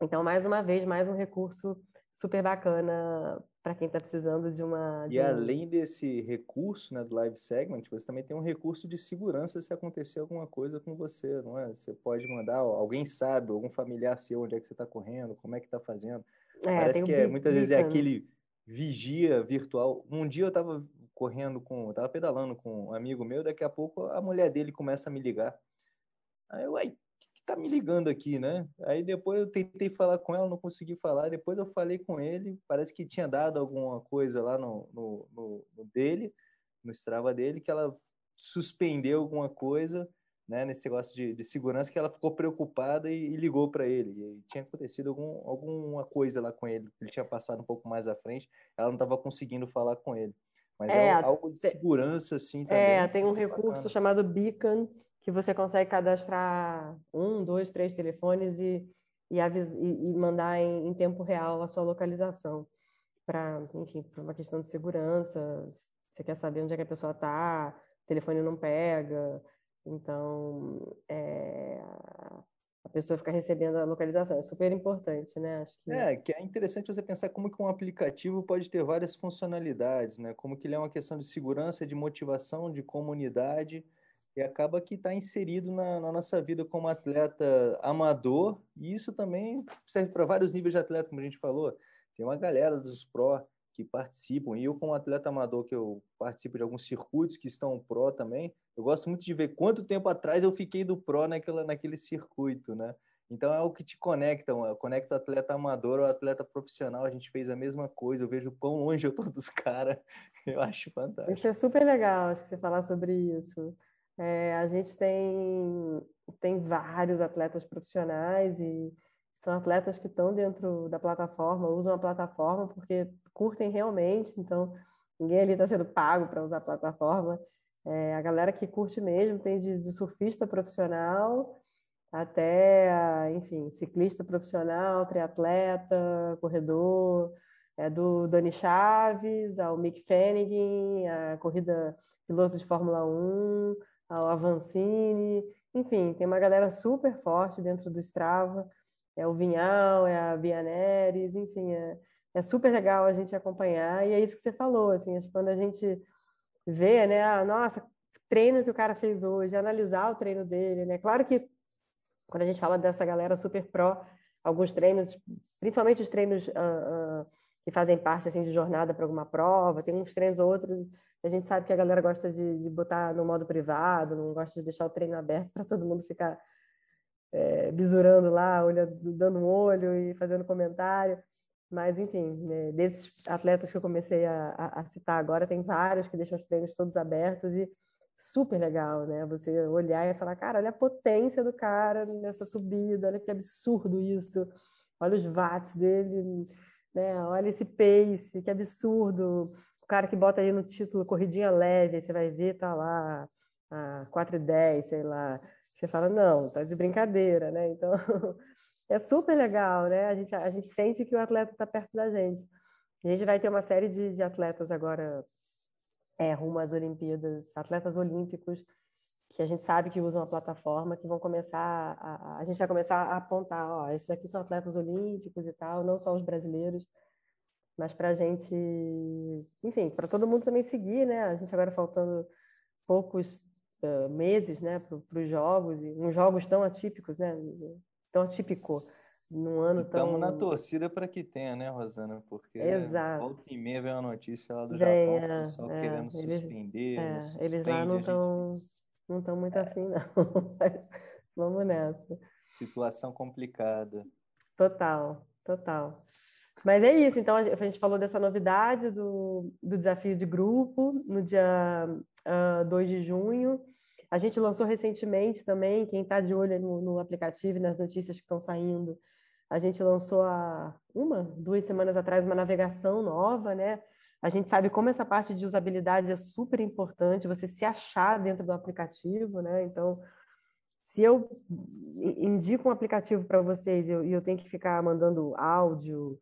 Então, mais uma vez, mais um recurso super bacana para quem está precisando de uma. De e além desse recurso né, do live segment, você também tem um recurso de segurança se acontecer alguma coisa com você, não é? Você pode mandar, alguém sabe, algum familiar seu, onde é que você está correndo, como é que está fazendo. É, Parece que é, muitas vezes é aquele vigia virtual. Um dia eu estava correndo com, estava pedalando com um amigo meu, daqui a pouco a mulher dele começa a me ligar. Aí eu, ai, tá me ligando aqui, né? Aí depois eu tentei falar com ela, não consegui falar. Depois eu falei com ele, parece que tinha dado alguma coisa lá no, no, no, no dele, no Strava dele, que ela suspendeu alguma coisa, né? Nesse negócio de, de segurança, que ela ficou preocupada e, e ligou para ele. E tinha acontecido algum, alguma coisa lá com ele, ele tinha passado um pouco mais à frente, ela não estava conseguindo falar com ele. Mas é, é algo de segurança, assim, também. É, tem um recurso bacana. chamado Beacon, que você consegue cadastrar um, dois, três telefones e, e, e mandar em, em, tempo real a sua localização. Para, enfim, para uma questão de segurança, você quer saber onde é que a pessoa está, o telefone não pega, então é, pessoa fica recebendo a localização. É super importante, né? Acho que... É, que é interessante você pensar como que um aplicativo pode ter várias funcionalidades, né? Como que ele é uma questão de segurança, de motivação, de comunidade, e acaba que está inserido na, na, nossa vida como atleta amador, e isso também serve para vários níveis de atleta, como a gente falou. Tem uma galera dos pró que participam, e eu como atleta amador, que eu participo de alguns circuitos que estão pró também, eu gosto muito de ver quanto tempo atrás eu fiquei do pró naquela, naquele circuito, né? Então é o que te conecta, conecta o atleta amador ao atleta profissional. A gente fez a mesma coisa, eu vejo quão longe eu tô dos caras. Eu acho fantástico. Isso é super legal, acho que você falar sobre isso. É, a gente tem, tem vários atletas profissionais e são atletas que estão dentro da plataforma, usam a plataforma porque curtem realmente, então ninguém ali está sendo pago para usar a plataforma. É, a galera que curte mesmo tem de, de surfista profissional até, enfim, ciclista profissional, triatleta, corredor, é, do Dani Chaves ao Mick Fanning, a corrida piloto de Fórmula 1, ao Avancini, enfim, tem uma galera super forte dentro do Strava, é o Vinhal, é a Bianeres, enfim, é, é super legal a gente acompanhar, e é isso que você falou, assim, acho que quando a gente vê, né, ah, nossa, treino que o cara fez hoje, analisar o treino dele, né, claro que quando a gente fala dessa galera super pró, alguns treinos, principalmente os treinos uh, uh, que fazem parte, assim, de jornada para alguma prova, tem uns treinos outros a gente sabe que a galera gosta de, de botar no modo privado, não gosta de deixar o treino aberto para todo mundo ficar é, bisurando lá, olhando, dando um olho e fazendo comentário. Mas, enfim, né, desses atletas que eu comecei a, a, citar agora, tem vários que deixam os treinos todos abertos e super legal, né? Você olhar e falar, cara, olha a potência do cara nessa subida, olha que absurdo isso, olha os watts dele, né? Olha esse pace, que absurdo cara que bota aí no título corridinha leve, aí você vai ver, tá lá, a 4 e 10, sei lá. Você fala, não, tá de brincadeira, né? Então, é super legal, né? A gente, a gente sente que o atleta está perto da gente. a gente vai ter uma série de, de atletas agora é, rumo às Olimpíadas, atletas olímpicos, que a gente sabe que usam a plataforma, que vão começar, a, a gente vai começar a apontar, ó, esses aqui são atletas olímpicos e tal, não só os brasileiros, mas para a gente, enfim, para todo mundo também seguir, né? A gente agora faltando poucos uh, meses, né, para os jogos e uns jogos tão atípicos, né? Tão atípico num ano e tão. Estamos na torcida para que tenha, né, Rosana? Porque Exato. volta e meia vem uma notícia lá do Japão, o pessoal é, querendo eles, suspender. É, eles lá não estão. não estão muito afim, não. Mas vamos nessa. Situação complicada. Total, total. Mas é isso, então a gente falou dessa novidade do, do desafio de grupo no dia uh, ah, 2 de junho. A gente lançou recentemente também, quem está de olho no, no, aplicativo e nas notícias que estão saindo, a gente lançou há uma, duas semanas atrás uma navegação nova, né? A gente sabe como essa parte de usabilidade é super importante, você se achar dentro do aplicativo, né? Então, se eu indico um aplicativo para vocês e eu, eu, tenho que ficar mandando áudio,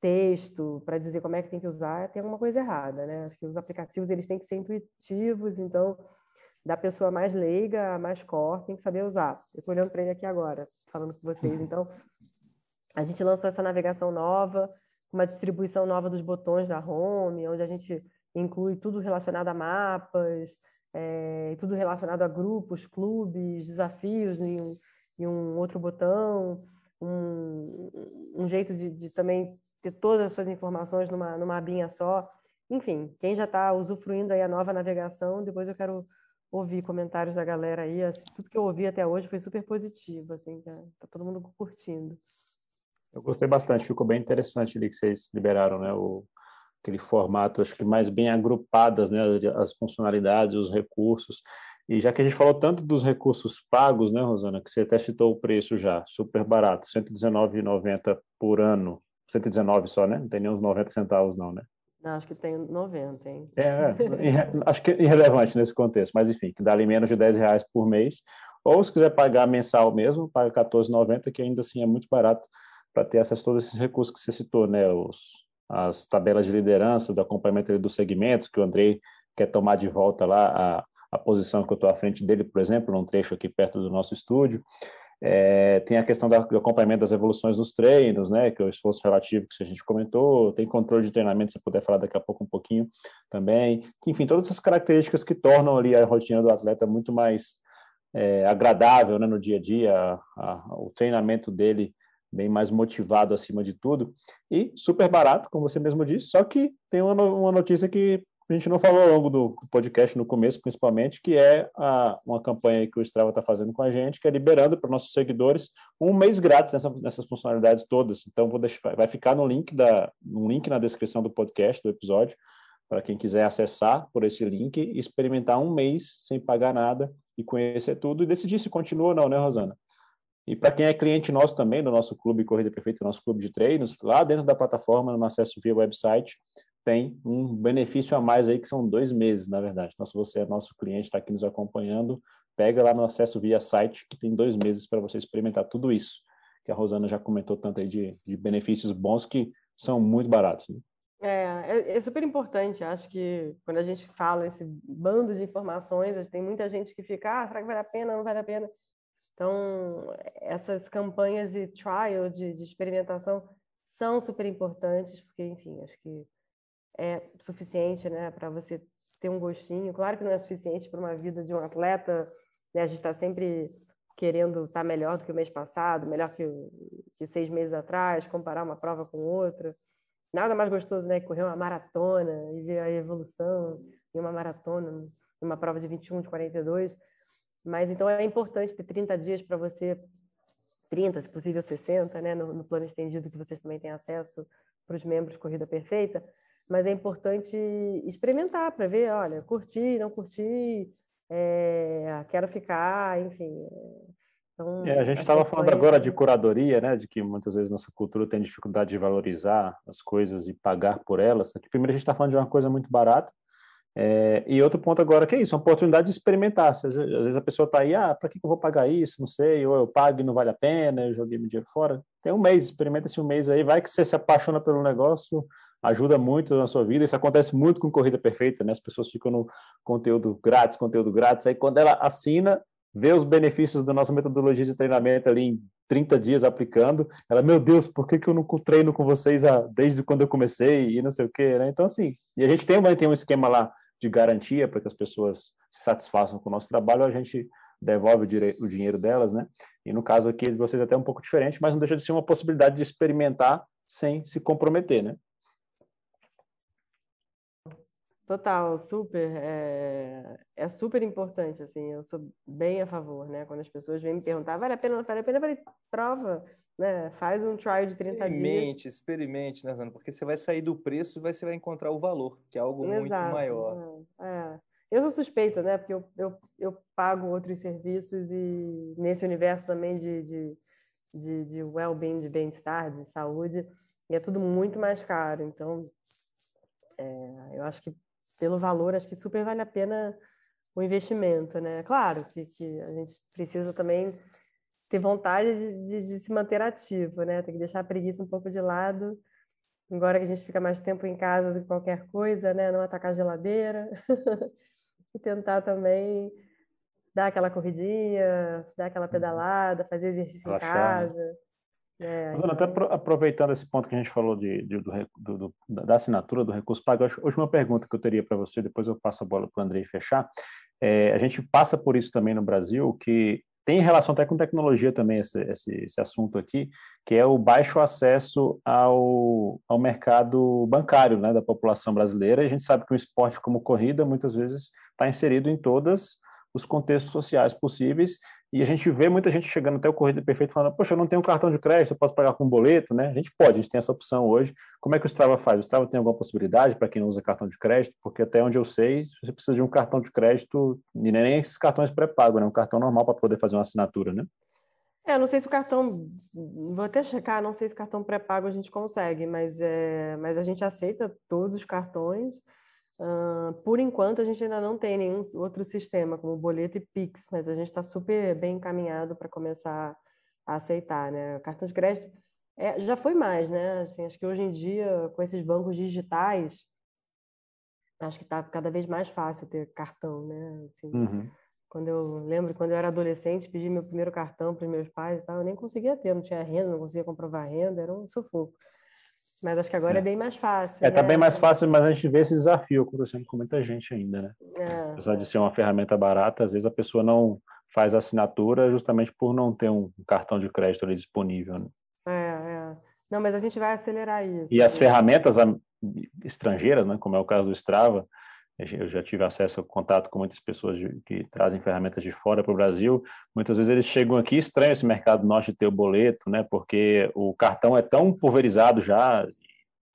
texto para dizer como é que tem que usar, tem alguma coisa errada, né? Acho que os aplicativos eles têm que ser intuitivos, então da pessoa mais leiga, mais core, tem que saber usar. Eu estou olhando para ele aqui agora, falando com vocês. Então, a gente lançou essa navegação nova, uma distribuição nova dos botões da home, onde a gente inclui tudo relacionado a mapas, é, tudo relacionado a grupos, clubes, desafios em um, em um outro botão, um, um jeito de, de também ter todas as suas informações numa, numa abinha só. Enfim, quem já está usufruindo aí a nova navegação, depois eu quero ouvir comentários da galera aí. Assim, tudo que eu ouvi até hoje foi super positivo, assim, tá, tá todo mundo curtindo. Eu gostei bastante, ficou bem interessante ali que vocês liberaram, né? O, aquele formato, acho que mais bem agrupadas, né? As funcionalidades, os recursos. E já que a gente falou tanto dos recursos pagos, né, Rosana, que você até citou o preço já, super barato, R$ 119,90 por ano, 119 só, né? Não tem nem uns 90 centavos, não, né? Não, acho que tem 90, hein? É, é acho que é irrelevante nesse contexto, mas enfim, que dá ali menos de 10 reais por mês. Ou se quiser pagar mensal mesmo, paga 14,90, que ainda assim é muito barato para ter acesso a todos esses recursos que você citou, né? Os, as tabelas de liderança, do acompanhamento dos segmentos, que o Andrei quer tomar de volta lá a, a posição que eu estou à frente dele, por exemplo, num trecho aqui perto do nosso estúdio. É, tem a questão do acompanhamento das evoluções nos treinos, né, que é o esforço relativo que a gente comentou, tem controle de treinamento, se puder falar daqui a pouco um pouquinho também. Enfim, todas essas características que tornam ali a rotina do atleta muito mais é, agradável né, no dia a dia, a, a, o treinamento dele bem mais motivado acima de tudo, e super barato, como você mesmo disse, só que tem uma, uma notícia que a gente não falou ao longo do podcast, no começo principalmente, que é a, uma campanha que o Strava está fazendo com a gente, que é liberando para nossos seguidores um mês grátis nessa, nessas funcionalidades todas. Então, vou deixar, vai ficar no link, da, no link na descrição do podcast, do episódio, para quem quiser acessar por esse link e experimentar um mês sem pagar nada e conhecer tudo e decidir se continua ou não, né, Rosana? E para quem é cliente nosso também, do nosso clube Corrida Perfeita, nosso clube de treinos, lá dentro da plataforma, no acesso via website, tem um benefício a mais aí, que são dois meses, na verdade. Então, se você é nosso cliente, está aqui nos acompanhando, pega lá no acesso via site, que tem dois meses para você experimentar tudo isso, que a Rosana já comentou tanto aí de, de benefícios bons que são muito baratos. Né? É, é, é, super importante. Acho que quando a gente fala esse bando de informações, tem muita gente que fica, ah, será que vale a pena, não vale a pena? Então, essas campanhas de trial, de, de experimentação, são super importantes, porque, enfim, acho que é suficiente né, para você ter um gostinho. Claro que não é suficiente para uma vida de um atleta, né? a gente está sempre querendo estar tá melhor do que o mês passado, melhor que, que seis meses atrás, comparar uma prova com outra. Nada mais gostoso né, que correr uma maratona e ver a evolução em uma maratona, em uma prova de 21, de 42. Mas então é importante ter 30 dias para você, 30, se possível 60, né, no, no plano estendido que vocês também têm acesso para os membros Corrida Perfeita, mas é importante experimentar para ver, olha, curti, não curti, é, quero ficar, enfim. Então, é, a gente estava falando agora de curadoria, né, de que muitas vezes nossa cultura tem dificuldade de valorizar as coisas e pagar por elas. Aqui, primeiro, a gente está falando de uma coisa muito barata, é, e outro ponto agora que é isso, uma oportunidade de experimentar. Às vezes, às vezes a pessoa está aí, ah, para que, que eu vou pagar isso? Não sei, ou eu pago e não vale a pena, eu joguei meu dinheiro fora. Tem um mês, experimenta esse um mês aí, vai que você se apaixona pelo negócio, ajuda muito na sua vida. Isso acontece muito com Corrida Perfeita, né? As pessoas ficam no conteúdo grátis, conteúdo grátis. Aí quando ela assina, vê os benefícios da nossa metodologia de treinamento ali em 30 dias aplicando, ela, meu Deus, por que, que eu não treino com vocês desde quando eu comecei e não sei o quê, né? Então, assim, e a gente tem, tem um esquema lá de garantia para que as pessoas se satisfaçam com o nosso trabalho, a gente devolve o, o dinheiro delas, né? E no caso aqui de vocês é até um pouco diferente, mas não deixa de ser uma possibilidade de experimentar sem se comprometer, né? Total, super. É, é super importante, assim, eu sou bem a favor, né? Quando as pessoas vêm me perguntar, vale a pena, vale a pena, vale, prova, né? Faz um trial de 30 experimente, dias. Experimente, né, Zana? Porque você vai sair do preço e você vai encontrar o valor, que é algo Exato, muito maior. É. Eu sou suspeita, né? Porque eu, eu, eu pago outros serviços e nesse universo também de, de, de, de well-being, de bem-estar, de saúde, e é tudo muito mais caro. Então, é, eu acho que pelo valor, acho que super vale a pena o investimento, né? Claro que, que a gente precisa também ter vontade de, de, de, se manter ativo, né? Tem que deixar a preguiça um pouco de lado. Agora que a gente fica mais tempo em casa do que qualquer coisa, né? Não atacar a geladeira. e tentar também dar aquela corridinha, dar aquela uhum. pedalada, fazer exercício Relaxar, em né? É, Mas, até aproveitando esse ponto que a gente falou de, de do, do, da assinatura do recurso pago, a última pergunta que eu teria para você, depois eu passo a bola para o Andrei fechar. É, a gente passa por isso também no Brasil, que tem relação até com tecnologia também esse, esse, esse assunto aqui, que é o baixo acesso ao, ao mercado bancário né, da população brasileira. E a gente sabe que o esporte como corrida muitas vezes está inserido em todas os contextos sociais possíveis, e a gente vê muita gente chegando até o Corrida Perfeito falando, poxa, eu não tenho cartão de crédito, eu posso pagar com boleto, né? A gente pode, a gente tem essa opção hoje. Como é que o Strava faz? O Strava tem alguma possibilidade para quem não usa cartão de crédito? Porque até onde eu sei, você precisa de um cartão de crédito, e nem esses cartões pré-pago, né? Um cartão normal para poder fazer uma assinatura, né? É, não sei se o cartão, vou até checar, não sei se cartão pré-pago a gente consegue, mas, é, mas a gente aceita todos os cartões, Uh, por enquanto, a gente ainda não tem nenhum outro sistema, como boleto e Pix, mas a gente está super bem encaminhado para começar a aceitar, né? Cartão de crédito é, já foi mais, né? Assim, acho que hoje em dia, com esses bancos digitais, acho que está cada vez mais fácil ter cartão, né? Assim, uhum. Quando eu lembro, quando eu era adolescente, pedi meu primeiro cartão para os meus pais e tal, eu nem conseguia ter, não tinha renda, não conseguia comprovar renda, era um sufoco. Mas acho que agora é, é bem mais fácil. É, tá né? bem mais fácil, mas a gente vê esse desafio acontecendo com muita gente ainda, né? É. Apesar de ser uma ferramenta barata, às vezes a pessoa não faz a assinatura justamente por não ter um cartão de crédito ali disponível. Né? É, é. Não, mas a gente vai acelerar isso. E as ferramentas estrangeiras, né, como é o caso do Strava, eu já tive acesso a contato com muitas pessoas de, que trazem ferramentas de fora para o Brasil. Muitas vezes eles chegam aqui estranho esse mercado nosso de ter o boleto, né? Porque o cartão é tão pulverizado já.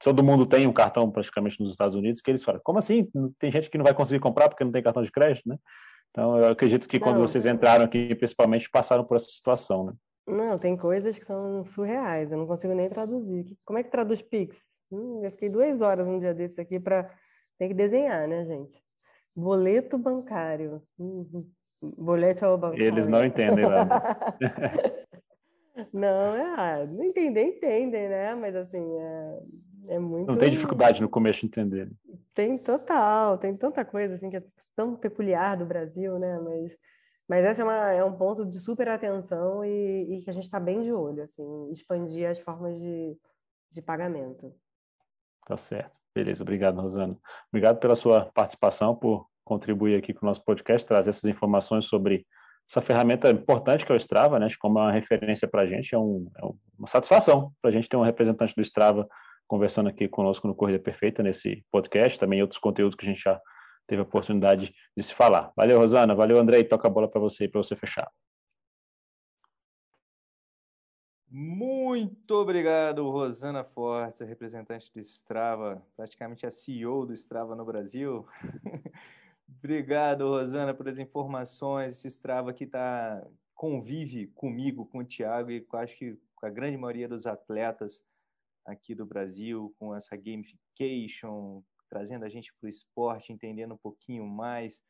Todo mundo tem um cartão praticamente nos Estados Unidos que eles falam: como assim? Tem gente que não vai conseguir comprar porque não tem cartão de crédito, né? Então eu acredito que quando não, vocês entraram aqui, principalmente passaram por essa situação, né? Não, tem coisas que são surreais. Eu não consigo nem traduzir. Como é que traduz Pix? Hum, eu fiquei duas horas um dia desse aqui para tem que desenhar, né, gente? Boleto bancário. Uhum. Boleto bancário. Eles não entendem nada. não, é, não entendem, entendem, né? Mas assim, é, é muito. Não tem dificuldade no começo de entender. Tem total, tem tanta coisa assim que é tão peculiar do Brasil, né? Mas, mas esse é, uma, é um ponto de super atenção e, e que a gente está bem de olho, assim, expandir as formas de, de pagamento. Tá certo. Beleza, obrigado, Rosana. Obrigado pela sua participação, por contribuir aqui com o nosso podcast, trazer essas informações sobre essa ferramenta importante que é o Strava, né? Como é uma referência para a gente, é, um, é uma satisfação para a gente ter um representante do Strava conversando aqui conosco no Corrida Perfeita, nesse podcast, também outros conteúdos que a gente já teve a oportunidade de se falar. Valeu, Rosana. Valeu, Andrei. Toca a bola para você para você fechar. Muito obrigado, Rosana Fortes, representante do Strava, praticamente a CEO do Strava no Brasil. obrigado, Rosana, pelas informações. Esse Strava que tá, convive comigo, com o Thiago e acho que com a grande maioria dos atletas aqui do Brasil, com essa gamification, trazendo a gente para o esporte, entendendo um pouquinho mais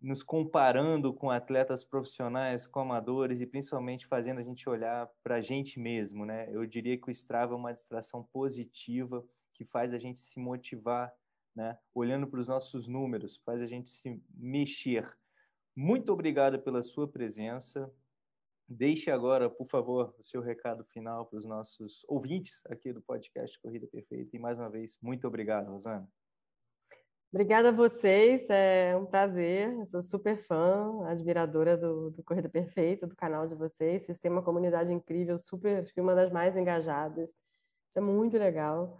nos comparando com atletas profissionais, com amadores e principalmente fazendo a gente olhar para a gente mesmo, né? Eu diria que o Strava é uma distração positiva que faz a gente se motivar, né? Olhando para os nossos números, faz a gente se mexer. Muito obrigado pela sua presença. Deixe agora, por favor, o seu recado final para os nossos ouvintes aqui do podcast Corrida Perfeita. E mais uma vez, muito obrigado, Rosana. Obrigada a vocês, é um prazer. Eu sou super fã, admiradora do, do Corrida Perfeita, do canal de vocês. Vocês têm uma comunidade incrível, super, acho que uma das mais engajadas. Isso é muito legal.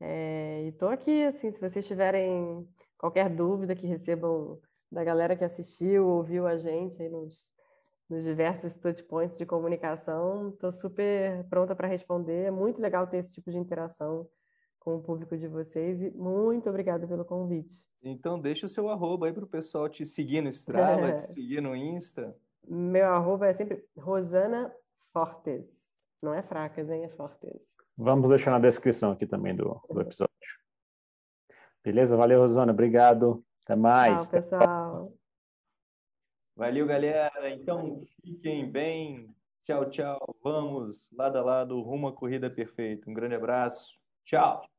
É, e estou aqui, assim, se vocês tiverem qualquer dúvida que recebam da galera que assistiu, ouviu a gente aí nos, nos diversos touch points de comunicação, estou super pronta para responder. É muito legal ter esse tipo de interação com o público de vocês e muito obrigada pelo convite. Então deixa o seu arroba aí para o pessoal te seguir no Strava, te seguir no Insta. Meu arroba é sempre Rosana Fortes. Não é fracas, hein? É Fortes. Vamos deixar na descrição aqui também do, do episódio. Beleza? Valeu, Rosana. Obrigado. Até mais. Tchau, pessoal. Valeu, galera. Então, fiquem bem. Tchau, tchau. Vamos lado a lado rumo à corrida perfeita. Um grande abraço. Tchau.